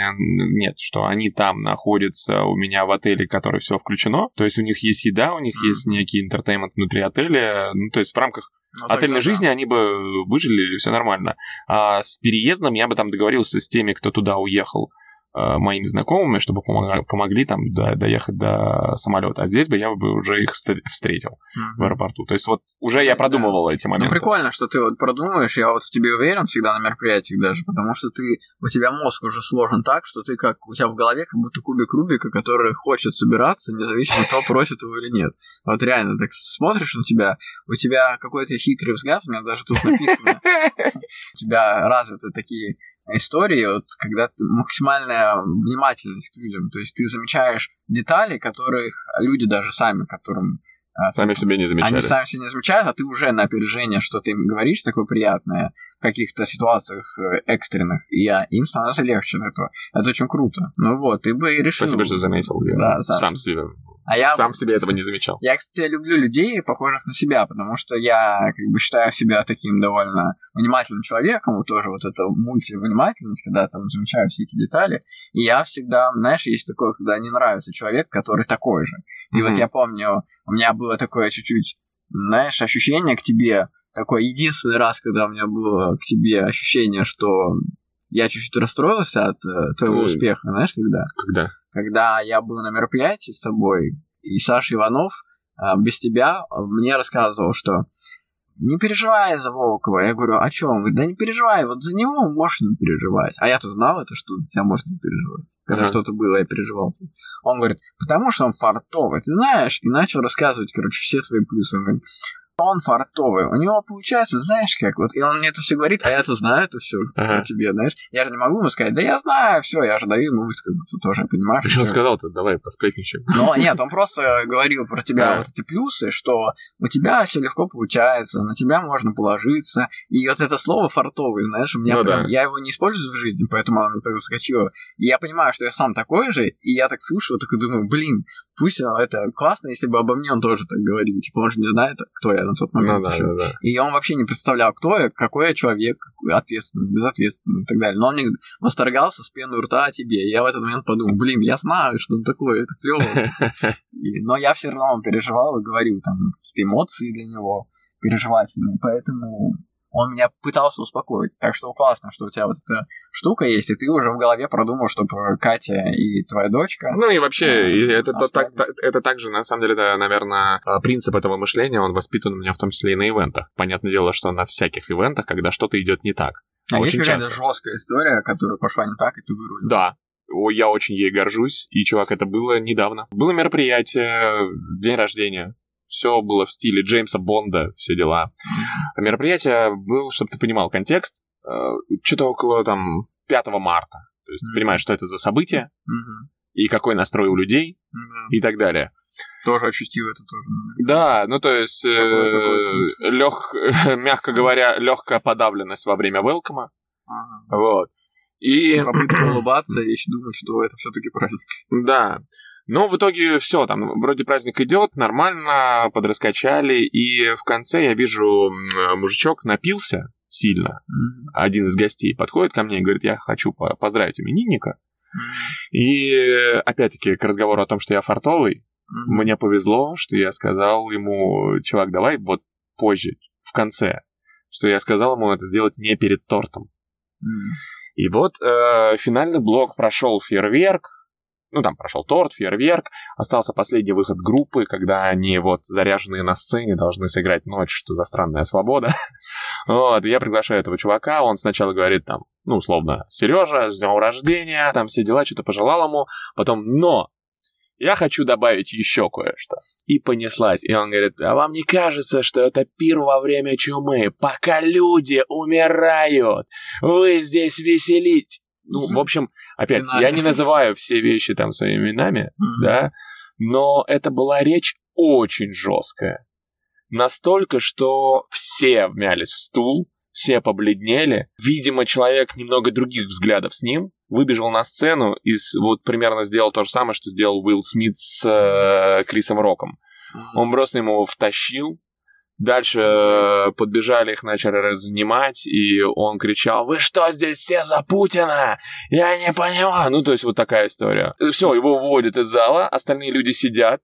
Нет, что они там находятся у меня в отеле, который все включено. То есть у них есть еда, у них mm-hmm. есть некий интертеймент внутри отеля. Ну, то есть в рамках ну, отельной жизни да. они бы выжили, все нормально. А с переездом я бы там договорился с теми, кто туда уехал. Э, моими знакомыми, чтобы помогли, помогли там до, доехать до самолета. А здесь бы я бы уже их встретил mm-hmm. в аэропорту. То есть вот уже я продумывал да. эти моменты. Ну прикольно, что ты вот продумываешь. Я вот в тебе уверен всегда на мероприятиях даже, потому что ты у тебя мозг уже сложен так, что ты как у тебя в голове как будто кубик Рубика, который хочет собираться, независимо от того, просит его или нет. Вот реально, так смотришь на тебя, у тебя какой-то хитрый взгляд, у меня даже тут написано, у тебя развиты такие истории, вот, когда максимальная внимательность к людям. То есть ты замечаешь детали, которых люди даже сами, которым а, сами в себе не замечали. Они сами себе не замечают, а ты уже на опережение что-то им говоришь такое приятное в каких-то ситуациях э, экстренных, и я, им становится легче от этого. Это очень круто. Ну вот, ты бы и решил. Спасибо, что заметил. Я да, сам себе а я сам себе этого не замечал. Я, кстати, люблю людей, похожих на себя, потому что я как бы считаю себя таким довольно внимательным человеком, вот тоже вот эта мультивнимательность, когда там замечаю все эти детали, и я всегда, знаешь, есть такое, когда не нравится человек, который такой же. И mm-hmm. вот я помню, у меня было такое чуть-чуть, знаешь, ощущение к тебе, такой единственный раз, когда у меня было к тебе ощущение, что я чуть-чуть расстроился от э, твоего Ой. успеха, знаешь, когда? Когда? Когда я был на мероприятии с тобой, и Саша Иванов э, без тебя мне рассказывал, что не переживай за Волкова. Я говорю, о чем? Он говорит, да не переживай, вот за него можешь не переживать. А я-то знал это, что за тебя можно не переживать. Когда uh-huh. что-то было, я переживал. Он говорит, потому что он фартовый, ты знаешь, и начал рассказывать, короче, все свои плюсы. Он говорит, он фартовый. У него получается, знаешь как, вот, и он мне это все говорит, а я-то знаю это все ага. о тебе, знаешь. Я же не могу ему сказать, да я знаю, все, я же даю ему высказаться тоже, понимаешь? Что он сказал-то? Давай посплетничаем. Ну, нет, он просто говорил про тебя а. вот эти плюсы, что у тебя все легко получается, на тебя можно положиться. И вот это слово фартовый, знаешь, у меня ну, прям, да. я его не использую в жизни, поэтому оно так заскочило. И я понимаю, что я сам такой же, и я так слушаю, так и думаю, блин, пусть это классно, если бы обо мне он тоже так говорил. Типа, он же не знает, кто я на тот момент. Ну, да, да, да. И он вообще не представлял, кто я, какой я человек, ответственный, безответственный и так далее. Но он мне восторгался с пеной у рта о тебе. И я в этот момент подумал, блин, я знаю, что он такой, это клево. Но я все равно переживал и говорил там какие-то эмоции для него переживательные. Поэтому он меня пытался успокоить. Так что классно, что у тебя вот эта штука есть, и ты уже в голове продумал, чтобы Катя и твоя дочка... Ну и вообще, э, это, это, так, это также, на самом деле, это, наверное, а, принцип этого мышления, он воспитан у меня в том числе и на ивентах. Понятное дело, что на всяких ивентах, когда что-то идет не так. А очень есть какая-то жесткая история, которая пошла не так, и ты вырулил? Да, я очень ей горжусь, и, чувак, это было недавно. Было мероприятие, день рождения все было в стиле Джеймса Бонда, все дела. Мероприятие было, чтобы ты понимал контекст, э, что-то около там 5 марта. То есть mm-hmm. ты понимаешь, что это за событие, mm-hmm. и какой настрой у людей, mm-hmm. и так далее. Тоже ощутил это тоже. Да, ну то есть, э, лег, мягко говоря, легкая подавленность во время велкома. Ага. Вот. И... Попытка улыбаться и думать, что это все-таки праздник. Да. Но в итоге все, там вроде праздник идет, нормально, подраскачали, и в конце я вижу мужичок напился сильно. Mm-hmm. Один из гостей подходит ко мне и говорит, я хочу поздравить именинника. Mm-hmm. И опять-таки к разговору о том, что я фартовый, mm-hmm. мне повезло, что я сказал ему, чувак, давай вот позже, в конце. что я сказал ему это сделать не перед тортом. Mm. И вот э, финальный блок прошел фейерверк, ну, там прошел торт, фейерверк, остался последний выход группы, когда они вот заряженные на сцене должны сыграть ночь, что за странная свобода. вот, и я приглашаю этого чувака, он сначала говорит там, ну, условно, Сережа, с днем рождения, там все дела, что-то пожелал ему, потом, но я хочу добавить еще кое-что. И понеслась. И он говорит, а вам не кажется, что это пир во время чумы, пока люди умирают? Вы здесь веселить. Ну, в общем, опять, Финально. я не называю все вещи там своими именами, mm-hmm. да, но это была речь очень жесткая. Настолько, что все вмялись в стул, все побледнели. Видимо, человек немного других взглядов с ним выбежал на сцену и вот примерно сделал то же самое, что сделал Уилл Смит с э, Крисом Роком. Он просто ему втащил, Дальше э, подбежали, их начали разнимать, и он кричал, «Вы что здесь все за Путина? Я не понимаю!» Ну, то есть вот такая история. Все, его выводят из зала, остальные люди сидят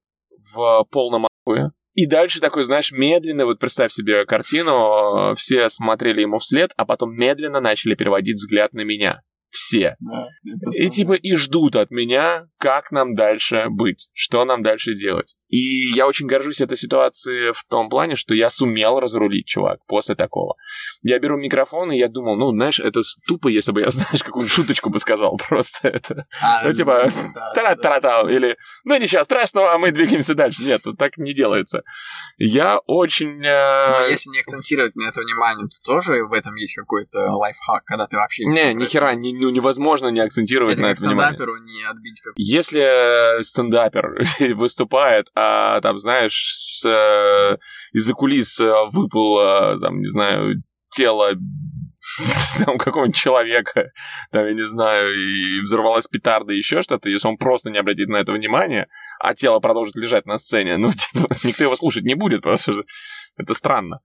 в полном ахуе. И дальше такой, знаешь, медленно, вот представь себе картину, все смотрели ему вслед, а потом медленно начали переводить взгляд на меня все. Да, и типа и ждут от меня, как нам дальше быть, что нам дальше делать. И я очень горжусь этой ситуацией в том плане, что я сумел разрулить, чувак, после такого. Я беру микрофон, и я думал, ну, знаешь, это тупо, если бы я, знаешь, какую-нибудь шуточку бы сказал просто это. А, ну, типа, тара-тара-та, или, ну, ничего страшного, мы двигаемся дальше. Нет, так не делается. Я очень... Э... Но если не акцентировать на это внимание, то тоже в этом есть какой-то лайфхак, когда ты вообще... Не, ни хера, не ну, невозможно не акцентировать это на это внимание. не отбить как Если стендапер выступает, а там, знаешь, с, э, из-за кулис выпало, там, не знаю, тело там какого-нибудь человека, там, я не знаю, и взорвалась петарда, еще что-то, если он просто не обратит на это внимание, а тело продолжит лежать на сцене, ну, типа, никто его слушать не будет, потому что это странно.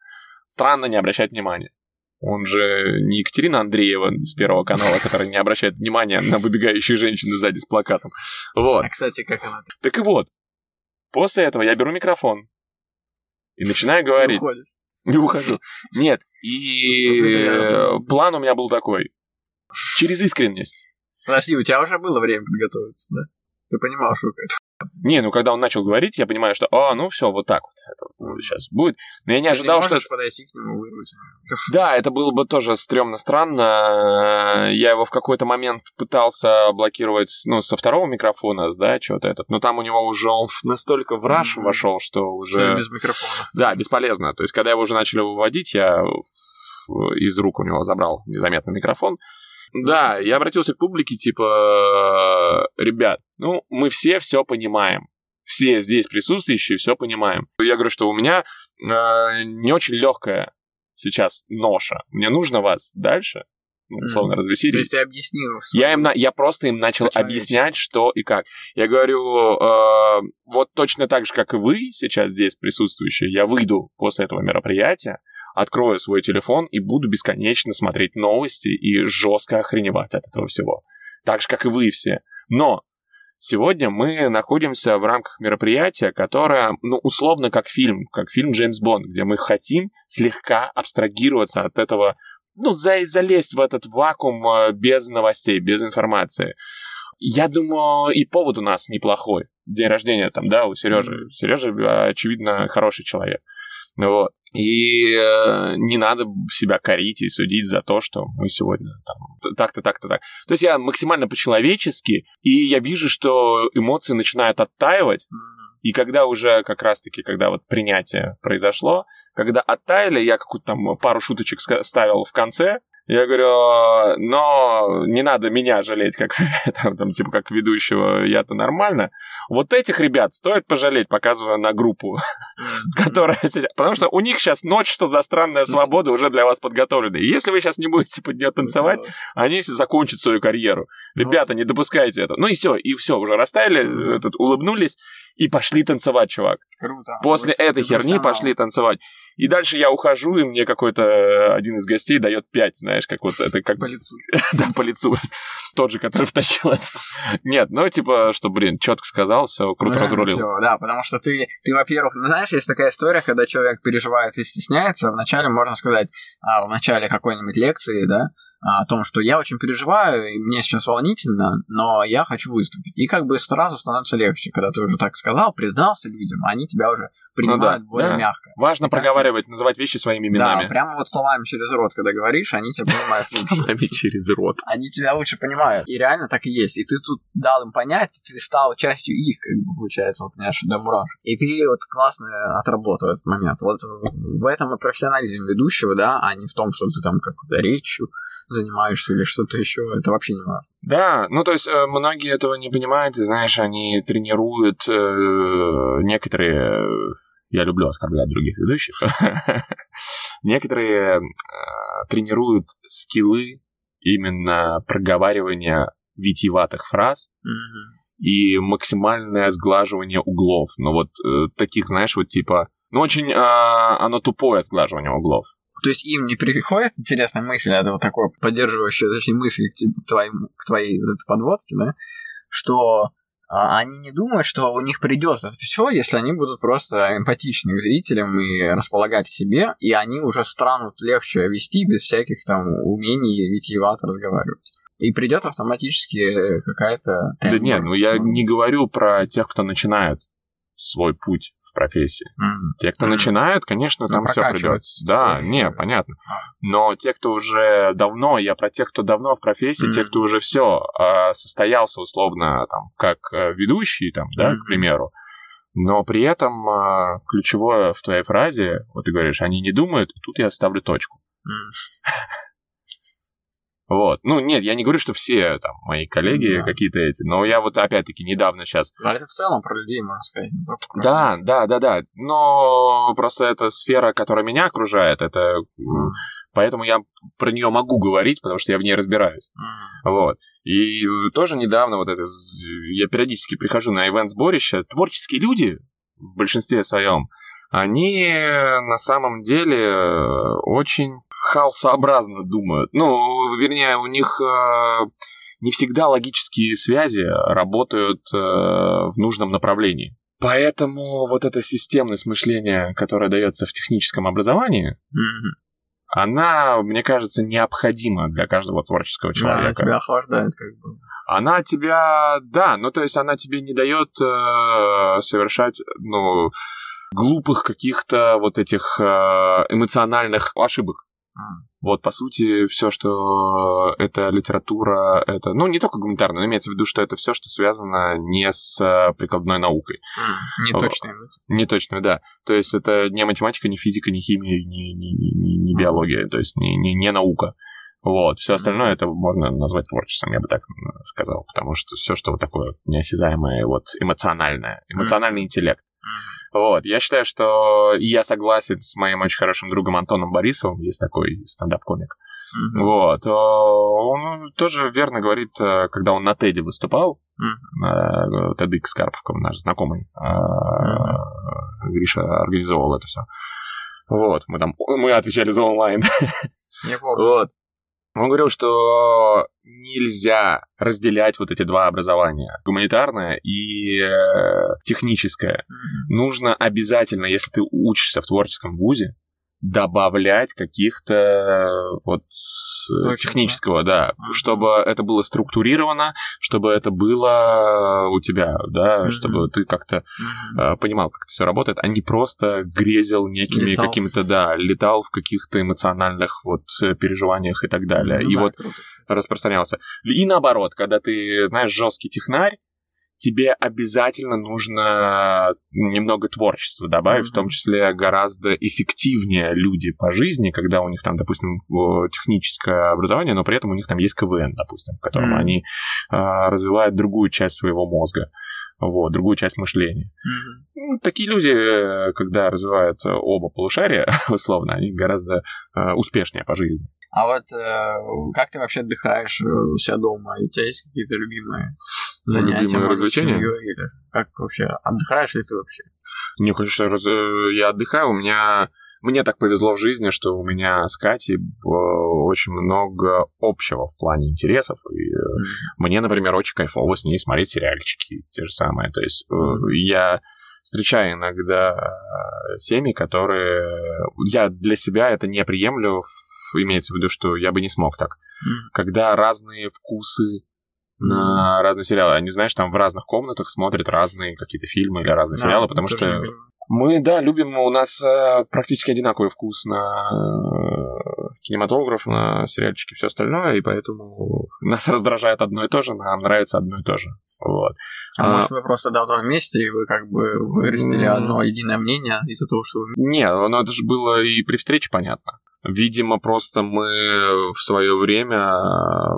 Странно не обращать внимания. Он же не Екатерина Андреева с Первого канала, которая не обращает внимания на выбегающие женщины сзади с плакатом. Вот. А, кстати, как она? Так и вот. После этого я беру микрофон и начинаю говорить. Не, ухожу. Нет. И план у меня был такой. Через искренность. Подожди, у тебя уже было время подготовиться, да? Ты понимал, что это не, ну когда он начал говорить, я понимаю, что, а, ну все, вот так вот это сейчас будет. Но я не ожидал, что... подойти к нему вырвать. Да, это было бы тоже стрёмно странно. Я его в какой-то момент пытался блокировать, ну, со второго микрофона, да, что-то этот. Но там у него уже он настолько в раш mm-hmm. вошел, что уже... Все без микрофона. Да, бесполезно. То есть, когда его уже начали выводить, я из рук у него забрал незаметно микрофон. Да, я обратился к публике, типа, ребят, ну, мы все все понимаем. Все здесь присутствующие все понимаем. Я говорю, что у меня э, не очень легкая сейчас ноша. Мне нужно вас дальше ну, условно, mm. развеселить. То есть ты объяснил? Я, им, я просто им начал объяснять, что и как. Я говорю, э, вот точно так же, как и вы сейчас здесь присутствующие, я выйду после этого мероприятия, открою свой телефон и буду бесконечно смотреть новости и жестко охреневать от этого всего. Так же, как и вы все. Но сегодня мы находимся в рамках мероприятия, которое, ну, условно, как фильм, как фильм Джеймс Бонд, где мы хотим слегка абстрагироваться от этого, ну, за, залезть в этот вакуум э, без новостей, без информации. Я думаю, и повод у нас неплохой. День рождения там, да, у Сережи. Сережа, очевидно, хороший человек. Вот. И э, не надо себя корить и судить за то, что мы сегодня там так-то, так-то, так. То есть я максимально по-человечески, и я вижу, что эмоции начинают оттаивать. И когда уже как раз-таки, когда вот принятие произошло, когда оттаяли, я какую-то там пару шуточек ставил в конце, я говорю, но не надо меня жалеть, как там, там, типа, как ведущего, я-то нормально. Вот этих ребят стоит пожалеть, показывая на группу, которая Потому что у них сейчас ночь, что за странная свобода уже для вас подготовлена. И если вы сейчас не будете под нее танцевать, они закончат свою карьеру. Ребята, не допускайте это. Ну и все, и все, уже расставили, этот, улыбнулись и пошли танцевать, чувак. Круто. После этой херни пошли танцевать. И дальше я ухожу, и мне какой-то э, один из гостей дает 5, знаешь, как вот это как... По лицу. да, по лицу. Тот же, который втащил это. Нет, ну, типа, что, блин, четко сказал, все круто разрулил. Да, потому что ты, ты, во-первых, ну, знаешь, есть такая история, когда человек переживает и стесняется, вначале можно сказать, а, в начале какой-нибудь лекции, да, о том, что я очень переживаю, и мне сейчас волнительно, но я хочу выступить. И как бы сразу становится легче, когда ты уже так сказал, признался людям, они тебя уже принимают ну, да, более да. мягко. Важно и проговаривать, как... называть вещи своими именами. Да, прямо вот словами через рот, когда говоришь, они тебя понимают лучше. Словами через рот. Они тебя лучше понимают. И реально так и есть. И ты тут дал им понять, ты стал частью их, как бы, получается, вот, понимаешь, до мурашек. И ты вот классно отработал этот момент. Вот в этом и профессионализм ведущего, да, а не в том, что ты там как-то речью занимаешься или что-то еще, это вообще не важно. Да, ну то есть э, многие этого не понимают, и знаешь, они тренируют э, некоторые я люблю оскорблять других ведущих. Некоторые э, тренируют скиллы именно проговаривания витиеватых фраз и максимальное сглаживание углов. Но вот э, таких, знаешь, вот типа... Ну, очень э, оно тупое сглаживание углов. То есть им не приходит интересная мысль, это вот такое поддерживающее, точнее, мысль к, твоему, к твоей вот этой подводке, да, что а, они не думают, что у них придет это все, если они будут просто эмпатичны к зрителям и располагать к себе, и они уже станут легче вести без всяких там умений витиевато разговаривать. И придет автоматически какая-то... Да нет, ну я не говорю про тех, кто начинает свой путь профессии. Mm-hmm. Те, кто mm-hmm. начинают, конечно, там все придет. Да, не, понятно. А. Но те, кто уже давно, я про тех, кто давно в профессии, mm-hmm. те, кто уже все а, состоялся условно там как э, ведущий, там, да, mm-hmm. к примеру. Но при этом а, ключевое в твоей фразе, вот ты говоришь, они не думают, тут я ставлю точку. Mm. Вот. Ну, нет, я не говорю, что все там мои коллеги да. какие-то эти, но я вот опять-таки недавно сейчас... А это в целом про людей, можно сказать. Да, да, да, да. Но просто эта сфера, которая меня окружает, это... Mm. Поэтому я про нее могу говорить, потому что я в ней разбираюсь. Mm. Вот. И тоже недавно вот это... Я периодически прихожу на ивент-сборище. Творческие люди, в большинстве своем, они на самом деле очень хаосообразно думают. Ну, вернее, у них э, не всегда логические связи работают э, в нужном направлении. Поэтому вот эта системность мышления, которая дается в техническом образовании, mm-hmm. она, мне кажется, необходима для каждого творческого человека. Да, тебя охлаждает как бы. Она тебя, да, ну то есть она тебе не дает э, совершать, ну, глупых каких-то вот этих э, эмоциональных ошибок. Вот, по сути, все, что это литература, это, ну, не только гуманитарная, но имеется в виду, что это все, что связано не с э, прикладной наукой. Не точно. Не точно, да. То есть это не математика, не физика, не химия, не, не, не, не биология, то есть не, не, не наука. Вот, все остальное это можно назвать творчеством, я бы так сказал, потому что все, что вот такое неосязаемое, вот эмоциональное, эмоциональный интеллект. Вот, я считаю, что я согласен с моим очень хорошим другом Антоном Борисовым, есть такой стендап-комик. Mm-hmm. Вот, он тоже верно говорит, э, когда он на Теди выступал, mm-hmm. TEDx Карповков, наш знакомый, mm-hmm. Гриша организовал это все. Вот, мы там, мы отвечали за онлайн. Не помню. Вот. Он говорил, что нельзя разделять вот эти два образования, гуманитарное и э, техническое. Mm-hmm. Нужно обязательно, если ты учишься в творческом вузе, добавлять каких-то вот Точно, технического, да, да чтобы это было структурировано, чтобы это было у тебя, да, mm-hmm. чтобы ты как-то mm-hmm. э, понимал, как это все работает, а не просто грезил некими летал. какими-то, да, летал в каких-то эмоциональных вот переживаниях и так далее, mm-hmm. и да, вот круто. распространялся. И наоборот, когда ты, знаешь, жесткий технарь, тебе обязательно нужно немного творчества добавить, mm-hmm. в том числе гораздо эффективнее люди по жизни, когда у них там, допустим, техническое образование, но при этом у них там есть КВН, допустим, в котором mm-hmm. они а, развивают другую часть своего мозга, вот, другую часть мышления. Mm-hmm. Ну, такие люди, э, когда развивают оба полушария, условно, они гораздо а, успешнее по жизни. А вот э, как ты вообще отдыхаешь э, у себя дома? У тебя есть какие-то любимые занятия, любимые развлечения? Или как вообще? Отдыхаешь ли ты вообще? Не, конечно, раз... Э, я отдыхаю. У меня мне так повезло в жизни, что у меня с Катей э, очень много общего в плане интересов. И mm-hmm. Мне, например, очень кайфово с ней смотреть сериальчики, те же самые. То есть mm-hmm. я встречаю иногда семьи, которые... Я для себя это не приемлю, имеется в виду, что я бы не смог так. Mm-hmm. Когда разные вкусы на разные сериалы. Они, знаешь, там в разных комнатах смотрят разные какие-то фильмы или разные да, сериалы, потому что мы, да, любим, у нас э, практически одинаковый вкус на э, кинематограф, на сериальчики, все остальное, и поэтому нас раздражает одно и то же, нам нравится одно и то же. Вот. А, а может, вы просто давно вместе, и вы как бы вырастили одно единое мнение из-за того, что. Не, ну это же было и при встрече понятно. Видимо, просто мы в свое время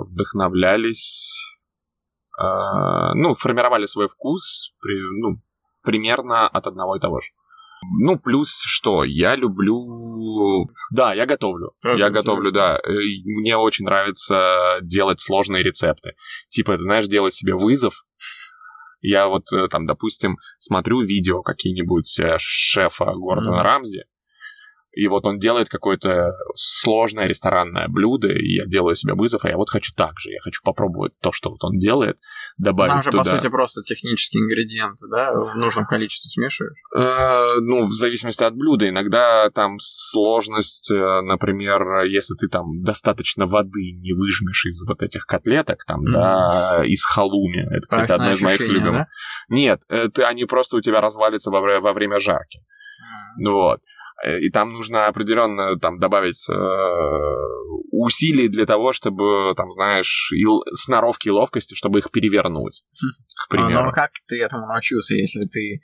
вдохновлялись, ну, формировали свой вкус, ну, примерно от одного и того же. Ну, плюс что, я люблю... Да, я готовлю. Как я готовлю, да. Мне очень нравится делать сложные рецепты. Типа, ты знаешь, делать себе вызов. Я вот э, там, допустим, смотрю видео какие-нибудь э, шефа Гордона mm-hmm. Рамзи, и вот он делает какое-то сложное ресторанное блюдо, и я делаю себе вызов, а я вот хочу так же, я хочу попробовать то, что вот он делает, добавить Там же, туда... по сути, просто технические ингредиенты, да, в нужном количестве смешиваешь? Э, ну, в зависимости от блюда. Иногда там сложность, э, например, если ты там достаточно воды не выжмешь из вот этих котлеток, там, mm-hmm. да, из халуми, это, кстати, одно из моих любимых. Да? Нет, это они просто у тебя развалится во, во время жарки. Mm-hmm. Вот. Э, и там нужно определенно там добавить э, усилий для того, чтобы, там, знаешь, и сноровки и ловкости, чтобы их перевернуть, к примеру. А, ну, как ты этому научился, если ты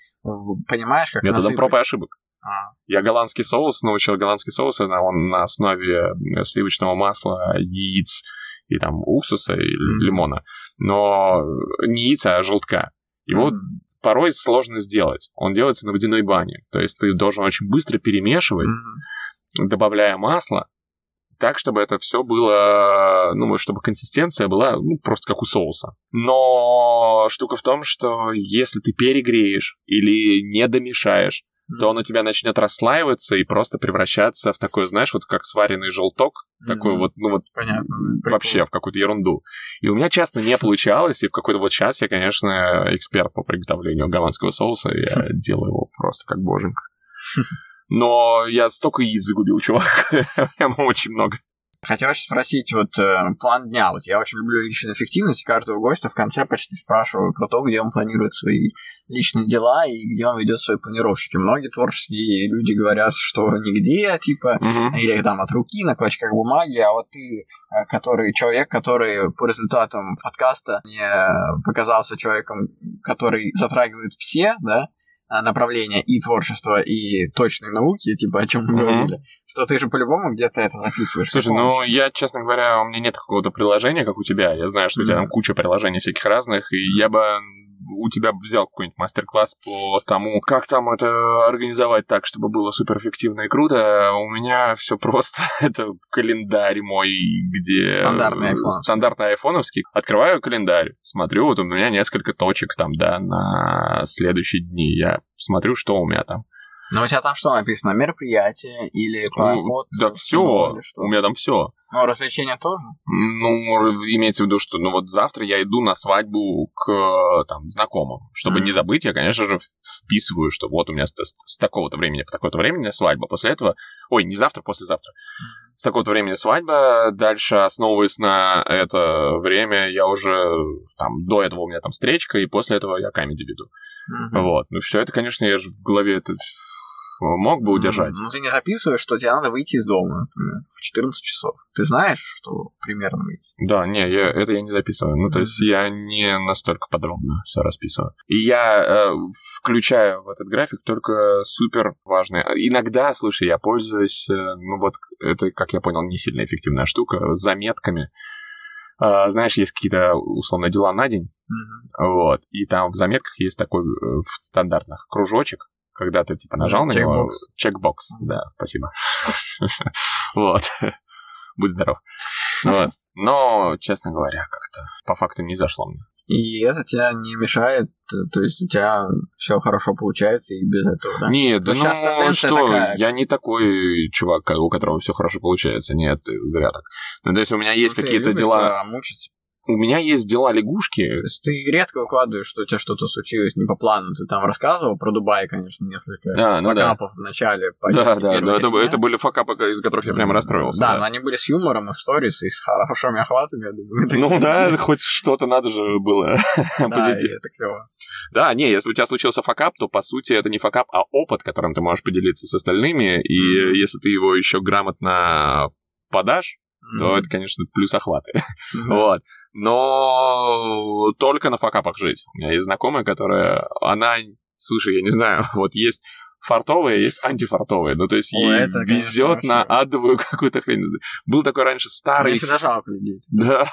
понимаешь, как Методом насыпать? проб и ошибок. А. Я голландский соус научил голландский соус, он на основе э, сливочного масла, яиц и там уксуса и mm-hmm. лимона, но не яйца, а желтка. Его mm-hmm порой сложно сделать. Он делается на водяной бане. То есть ты должен очень быстро перемешивать, mm-hmm. добавляя масло, так, чтобы это все было, ну, чтобы консистенция была ну, просто как у соуса. Но штука в том, что если ты перегреешь или не домешаешь, mm-hmm. то он у тебя начнет расслаиваться и просто превращаться в такой, знаешь, вот как сваренный желток, mm-hmm. такой вот, ну вот, Понятно. вообще в какую-то ерунду. И у меня часто не получалось, и в какой-то вот час я, конечно, эксперт по приготовлению голландского соуса, я делаю его просто как боженька. Но я столько яиц загубил, чувак. Прямо очень много. Хотелось спросить, вот э, план дня. Вот я очень люблю личную эффективность, и каждого гостя в конце почти спрашиваю про то, где он планирует свои личные дела и где он ведет свои планировщики. Многие творческие люди говорят, что нигде, типа, uh-huh. или там от руки на клочках бумаги, а вот ты, э, который человек, который по результатам подкаста не показался человеком, который затрагивает все, да, направления и творчества, и точной науки, типа о чем мы mm-hmm. говорили, что ты же по-любому где-то это записываешь. Слушай, ну я, честно говоря, у меня нет какого-то приложения, как у тебя. Я знаю, что mm-hmm. у тебя там куча приложений всяких разных, и я бы у тебя взял какой-нибудь мастер-класс по тому, как там это организовать так, чтобы было суперэффективно и круто. У меня все просто. это календарь мой, где... Стандартный iPhone. Стандартный айфоновский. Открываю календарь, смотрю, вот у меня несколько точек там, да, на следующие дни. Я смотрю, что у меня там. Ну, у тебя там что написано? Мероприятие или поход? Ну, да все, у меня там все. Ну, развлечения тоже? Ну, имеется в виду, что ну вот завтра я иду на свадьбу к там, знакомым. Чтобы mm-hmm. не забыть, я, конечно же, вписываю, что вот у меня с, с, с такого-то времени по такое-то времени свадьба. После этого... Ой, не завтра, послезавтра. Mm-hmm. С такого-то времени свадьба. Дальше, основываясь на это время, я уже... Там, до этого у меня там встречка, и после этого я камеди веду. Mm-hmm. Вот. Ну, все это, конечно, я же в голове это мог бы удержать. Ну, ты не записываешь, что тебе надо выйти из дома, например, в 14 часов. Ты знаешь, что примерно выйти? Да, не, я, это я не записываю. Ну, то есть я не настолько подробно все расписываю. И я э, включаю в этот график только супер важные. Иногда, слушай, я пользуюсь, э, ну вот, это, как я понял, не сильно эффективная штука, заметками. Uh, знаешь, есть какие-то условно дела на день, mm-hmm. вот, и там в заметках есть такой uh, в стандартных кружочек, когда ты типа нажал на него. Чекбокс. Да, спасибо. Вот. Будь здоров. Вот. Но, честно говоря, как-то по факту не зашло мне. И это тебя не мешает, то есть у тебя все хорошо получается и без этого, да? Нет, да ну что, такая... я не такой чувак, у которого все хорошо получается. Нет, зря так. Ну, то есть у меня есть ну, какие-то дела... мучить у меня есть дела лягушки. То есть ты редко выкладываешь, что у тебя что-то случилось не по плану. Ты там рассказывал про Дубай, конечно, несколько а, ну факапов да. в начале. Да, да, да, это, это были факапы, из которых я прямо расстроился. Да, да, но они были с юмором и в сторис, и с хорошими охватами, я думаю. Ну да, хоть что-то надо же было Да, это клево. Да, не, если у тебя случился факап, то по сути это не факап, а опыт, которым ты можешь поделиться с остальными, и если ты его еще грамотно подашь, то это, конечно, плюс охваты. Вот но только на факапах жить. У меня есть знакомая, которая, она, слушай, я не знаю, вот есть фартовые, есть антифартовые. Ну, то есть О, ей это, везет на адовую какую-то хрень. Был такой раньше старый... Мне всегда жалко людей. Да.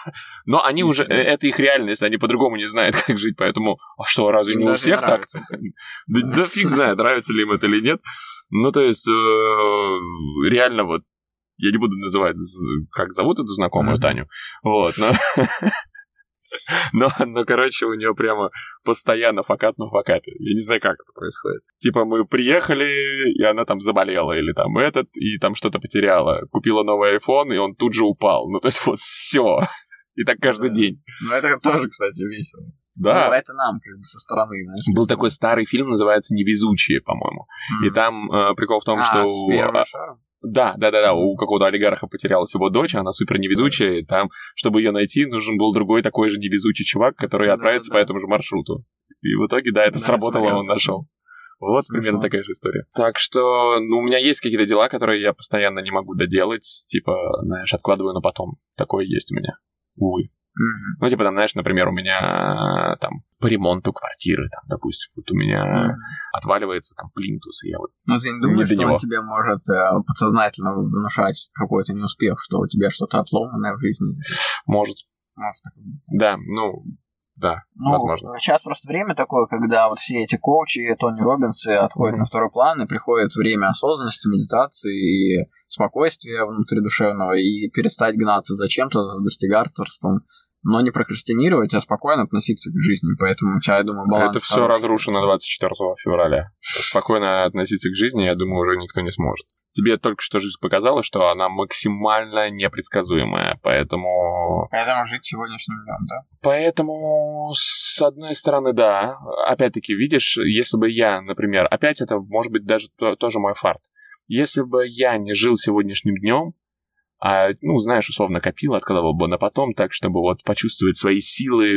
Но они уже... Э, это их реальность, они по-другому не знают, как жить, поэтому... А что, разве не у всех так? Да, да фиг знает, нравится ли им это или нет. Ну, то есть, э, реально вот я не буду называть, как зовут эту знакомую mm-hmm. Таню. Вот, но... Но, но, короче, у нее прямо постоянно факат на факате. Я не знаю, как это происходит. Типа мы приехали, и она там заболела, или там этот, и там что-то потеряла. Купила новый iPhone, и он тут же упал. Ну, то есть вот все. И так каждый да. день. Ну, это тоже, кстати, весело. Да. Ну, это нам, как бы, со стороны, знаешь. Был такой старый фильм, называется «Невезучие», по-моему. Mm-hmm. И там э, прикол в том, а, что... С первым шаром? Да, да, да, да, у какого-то олигарха потерялась его дочь, она супер невезучая, и там, чтобы ее найти, нужен был другой такой же невезучий чувак, который да, отправится да, да. по этому же маршруту. И в итоге, да, это да, сработало, он нашел. Вот Смешно. примерно такая же история. Так что, ну, у меня есть какие-то дела, которые я постоянно не могу доделать, типа, знаешь, откладываю на потом. Такое есть у меня, увы. Mm-hmm. Ну, типа, там, знаешь, например, у меня там по ремонту квартиры, там, допустим, вот у меня mm-hmm. отваливается там плинтус, и я вот Ну, ты не думаешь, не что него. он тебе может э, подсознательно внушать какой-то неуспех, что у тебя что-то отломанное в жизни? Может. Может. Да, ну, да, ну, возможно. Сейчас просто время такое, когда вот все эти коучи, Тони Робинсы отходят mm-hmm. на второй план, и приходит время осознанности, медитации и спокойствия внутридушевного, и перестать гнаться за чем-то, за достигаторством, но не прокрастинировать, а спокойно относиться к жизни. Поэтому, я думаю, баланс... Это все разрушено 24 февраля. Спокойно относиться к жизни, я думаю, уже никто не сможет. Тебе только что жизнь показала, что она максимально непредсказуемая, поэтому... Поэтому жить сегодняшним днем, да? Поэтому, с одной стороны, да. Опять-таки, видишь, если бы я, например, опять это может быть даже то, тоже мой фарт. Если бы я не жил сегодняшним днем, а, ну, знаешь, условно копил, откладывал бы на потом, так, чтобы вот почувствовать свои силы,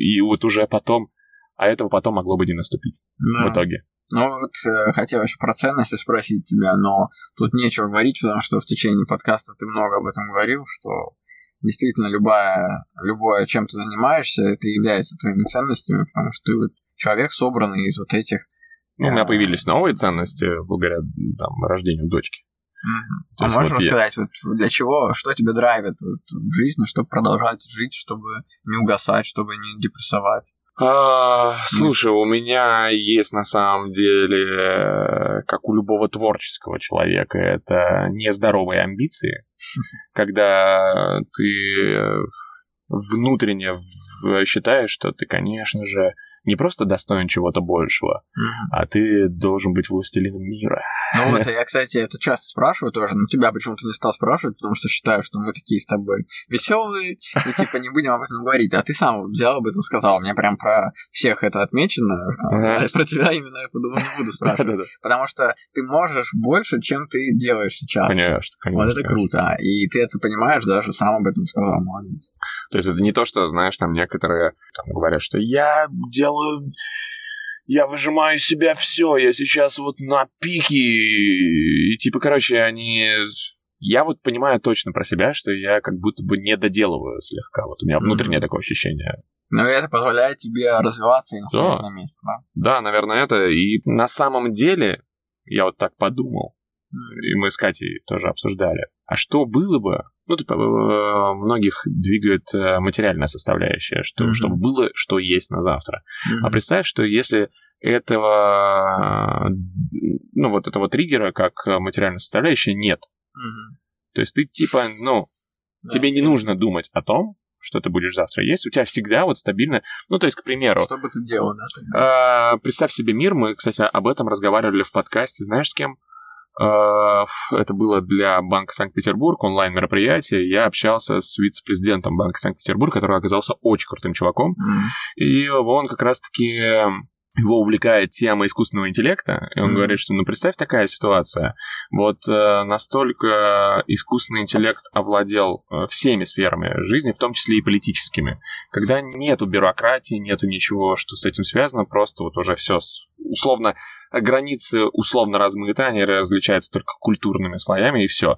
и вот уже потом, а этого потом могло бы не наступить да. в итоге. Ну вот э, хотел еще про ценности спросить тебя, но тут нечего говорить, потому что в течение подкаста ты много об этом говорил, что действительно любая, любое, чем ты занимаешься, это является твоими ценностями, потому что ты вот человек, собранный из вот этих... Ну, у меня э, появились новые ценности благодаря там, рождению дочки. Mm-hmm. А можешь вот рассказать, я... вот для чего, что тебя драйвит вот, в жизни, чтобы продолжать жить, чтобы не угасать, чтобы не депрессовать? А, слушай, у меня есть на самом деле, как у любого творческого человека, это нездоровые амбиции, когда ты внутренне считаешь, что ты, конечно же, не просто достоин чего-то большего, mm-hmm. а ты должен быть властелином мира. Ну вот, я, кстати, это часто спрашиваю тоже, но тебя почему-то не стал спрашивать, потому что считаю, что мы такие с тобой веселые, и типа не будем об этом говорить. А ты сам взял об этом сказал, у меня прям про всех это отмечено, а про тебя именно я подумал, не буду спрашивать. Потому что ты можешь больше, чем ты делаешь сейчас. Конечно, конечно. Вот это круто, и ты это понимаешь, даже сам об этом сказал, молодец. То есть это не то, что, знаешь, там некоторые там, говорят, что я делаю делаю я выжимаю из себя все, я сейчас вот на пике. И типа, короче, они... Я вот понимаю точно про себя, что я как будто бы не доделываю слегка. Вот у меня внутреннее mm-hmm. такое ощущение. Но это позволяет тебе развиваться и настоять да. на месте, да? Да, наверное, это. И на самом деле, я вот так подумал, и мы с Катей тоже обсуждали, а что было бы, ну, типа, э, многих двигает э, материальная составляющая, что, mm-hmm. чтобы было, что есть на завтра. Mm-hmm. А представь, что если этого, ну, вот этого триггера, как материальная составляющая, нет. Mm-hmm. То есть ты, типа, ну, да, тебе не нужно думать о том, что ты будешь завтра есть, у тебя всегда вот стабильно... Ну, то есть, к примеру... Что бы ты делал, да? Э, представь себе мир, мы, кстати, об этом разговаривали в подкасте, знаешь, с кем? Э, это было для Банка Санкт-Петербург, онлайн-мероприятие. Я общался с вице-президентом Банка Санкт-Петербург, который оказался очень крутым чуваком. Mm. И он как раз-таки его увлекает тема искусственного интеллекта, и он mm-hmm. говорит, что, ну, представь такая ситуация, вот э, настолько искусственный интеллект овладел э, всеми сферами жизни, в том числе и политическими, когда нету бюрократии, нету ничего, что с этим связано, просто вот уже все, условно, границы условно размыты, они различаются только культурными слоями, и все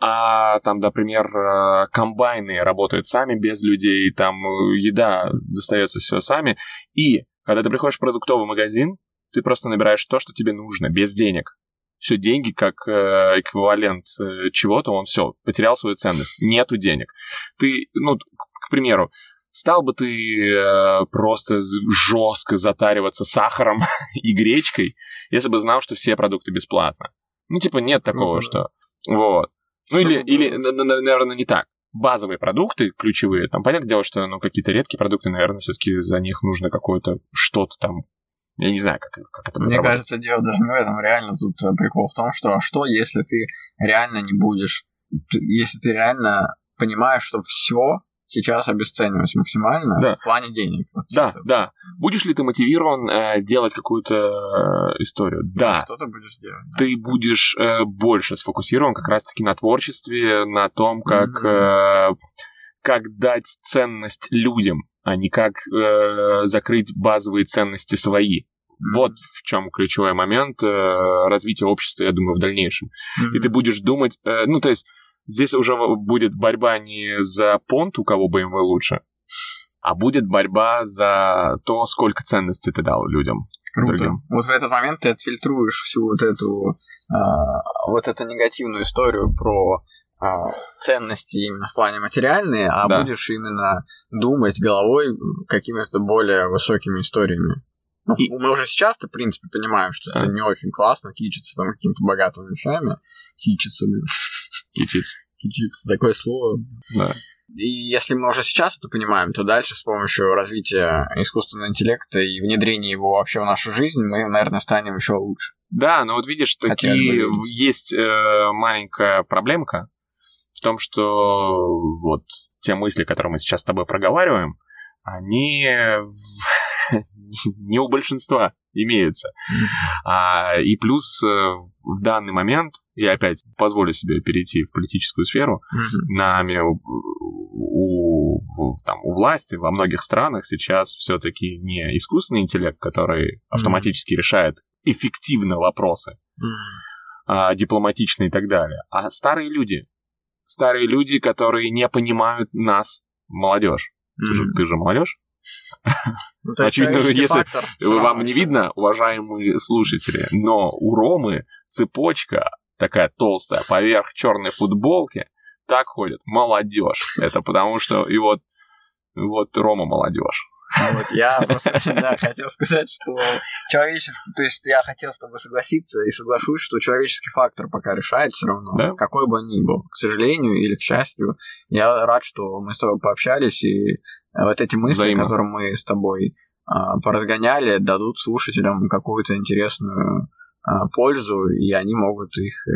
а там, например, э, комбайны работают сами без людей, там э, еда достается все сами, и когда ты приходишь в продуктовый магазин, ты просто набираешь то, что тебе нужно, без денег. Все, деньги как э, эквивалент э, чего-то, он все, потерял свою ценность. Нету денег. Ты, ну, к примеру, стал бы ты э, просто жестко затариваться сахаром и гречкой, если бы знал, что все продукты бесплатно. Ну, типа, нет такого, ну, что... Вот. Ну, или, или, наверное, не так базовые продукты ключевые, там понятное дело, что ну, какие-то редкие продукты, наверное, все-таки за них нужно какое-то что-то там я не знаю, как, как это Мне работать. кажется, дело даже не в этом. Реально тут э, прикол в том, что а что, если ты реально не будешь... Если ты реально понимаешь, что все сейчас обесценивать максимально да. в плане денег. Вот да, чисто. да. Будешь ли ты мотивирован э, делать какую-то э, историю? Да. Что ты будешь делать? Да. Ты будешь э, больше сфокусирован как раз-таки на творчестве, на том, как, mm-hmm. э, как дать ценность людям, а не как э, закрыть базовые ценности свои. Mm-hmm. Вот в чем ключевой момент э, развития общества, я думаю, в дальнейшем. Mm-hmm. И ты будешь думать, э, ну, то есть Здесь уже будет борьба не за понт, у кого BMW лучше, а будет борьба за то, сколько ценностей ты дал людям. Круто. Другим. Вот в этот момент ты отфильтруешь всю вот эту а, вот эту негативную историю про а, ценности именно в плане материальные, а да. будешь именно думать головой какими-то более высокими историями. Ну, и... Мы уже сейчас-то, в принципе, понимаем, что да. это не очень классно кичиться там какими-то богатыми вещами. Хичиться, блин. Кичиться. Кичиться, такое слово. Да. И если мы уже сейчас это понимаем, то дальше с помощью развития искусственного интеллекта и внедрения его вообще в нашу жизнь мы, наверное, станем еще лучше. Да, но вот видишь, такие есть э, маленькая проблемка в том, что вот те мысли, которые мы сейчас с тобой проговариваем, они не у большинства имеется. А, и плюс э, в данный момент, я опять позволю себе перейти в политическую сферу, нами у, у, там, у власти во многих странах сейчас все-таки не искусственный интеллект, который автоматически решает эффективно вопросы, а, дипломатично и так далее, а старые люди. Старые люди, которые не понимают нас, молодежь. Ты, же, ты же молодежь? Ну, Очевидно, если вам не видно, уважаемые слушатели, но у Ромы цепочка такая толстая поверх черной футболки, так ходит молодежь. Это потому что и вот, вот Рома молодежь. Вот, я просто да, хотел сказать, что человеческий, то есть я хотел с тобой согласиться и соглашусь, что человеческий фактор пока решает все равно, да? какой бы он ни был. К сожалению или к счастью, я рад, что мы с тобой пообщались, и вот эти мысли, Взаимно. которые мы с тобой а, поразгоняли, дадут слушателям какую-то интересную пользу, и они могут их, э,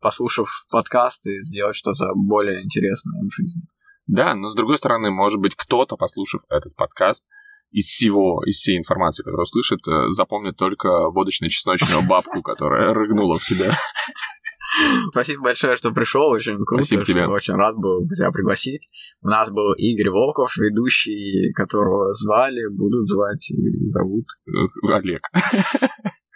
послушав подкасты, сделать что-то более интересное в жизни. Да, но с другой стороны, может быть, кто-то, послушав этот подкаст, из всего, из всей информации, которую услышит, э, запомнит только водочно-чесночную бабку, которая рыгнула в тебя. Спасибо большое, что пришел, очень круто, Спасибо тебе. очень рад был тебя пригласить. У нас был Игорь Волков, ведущий, которого звали, будут звать и зовут. Э, Олег.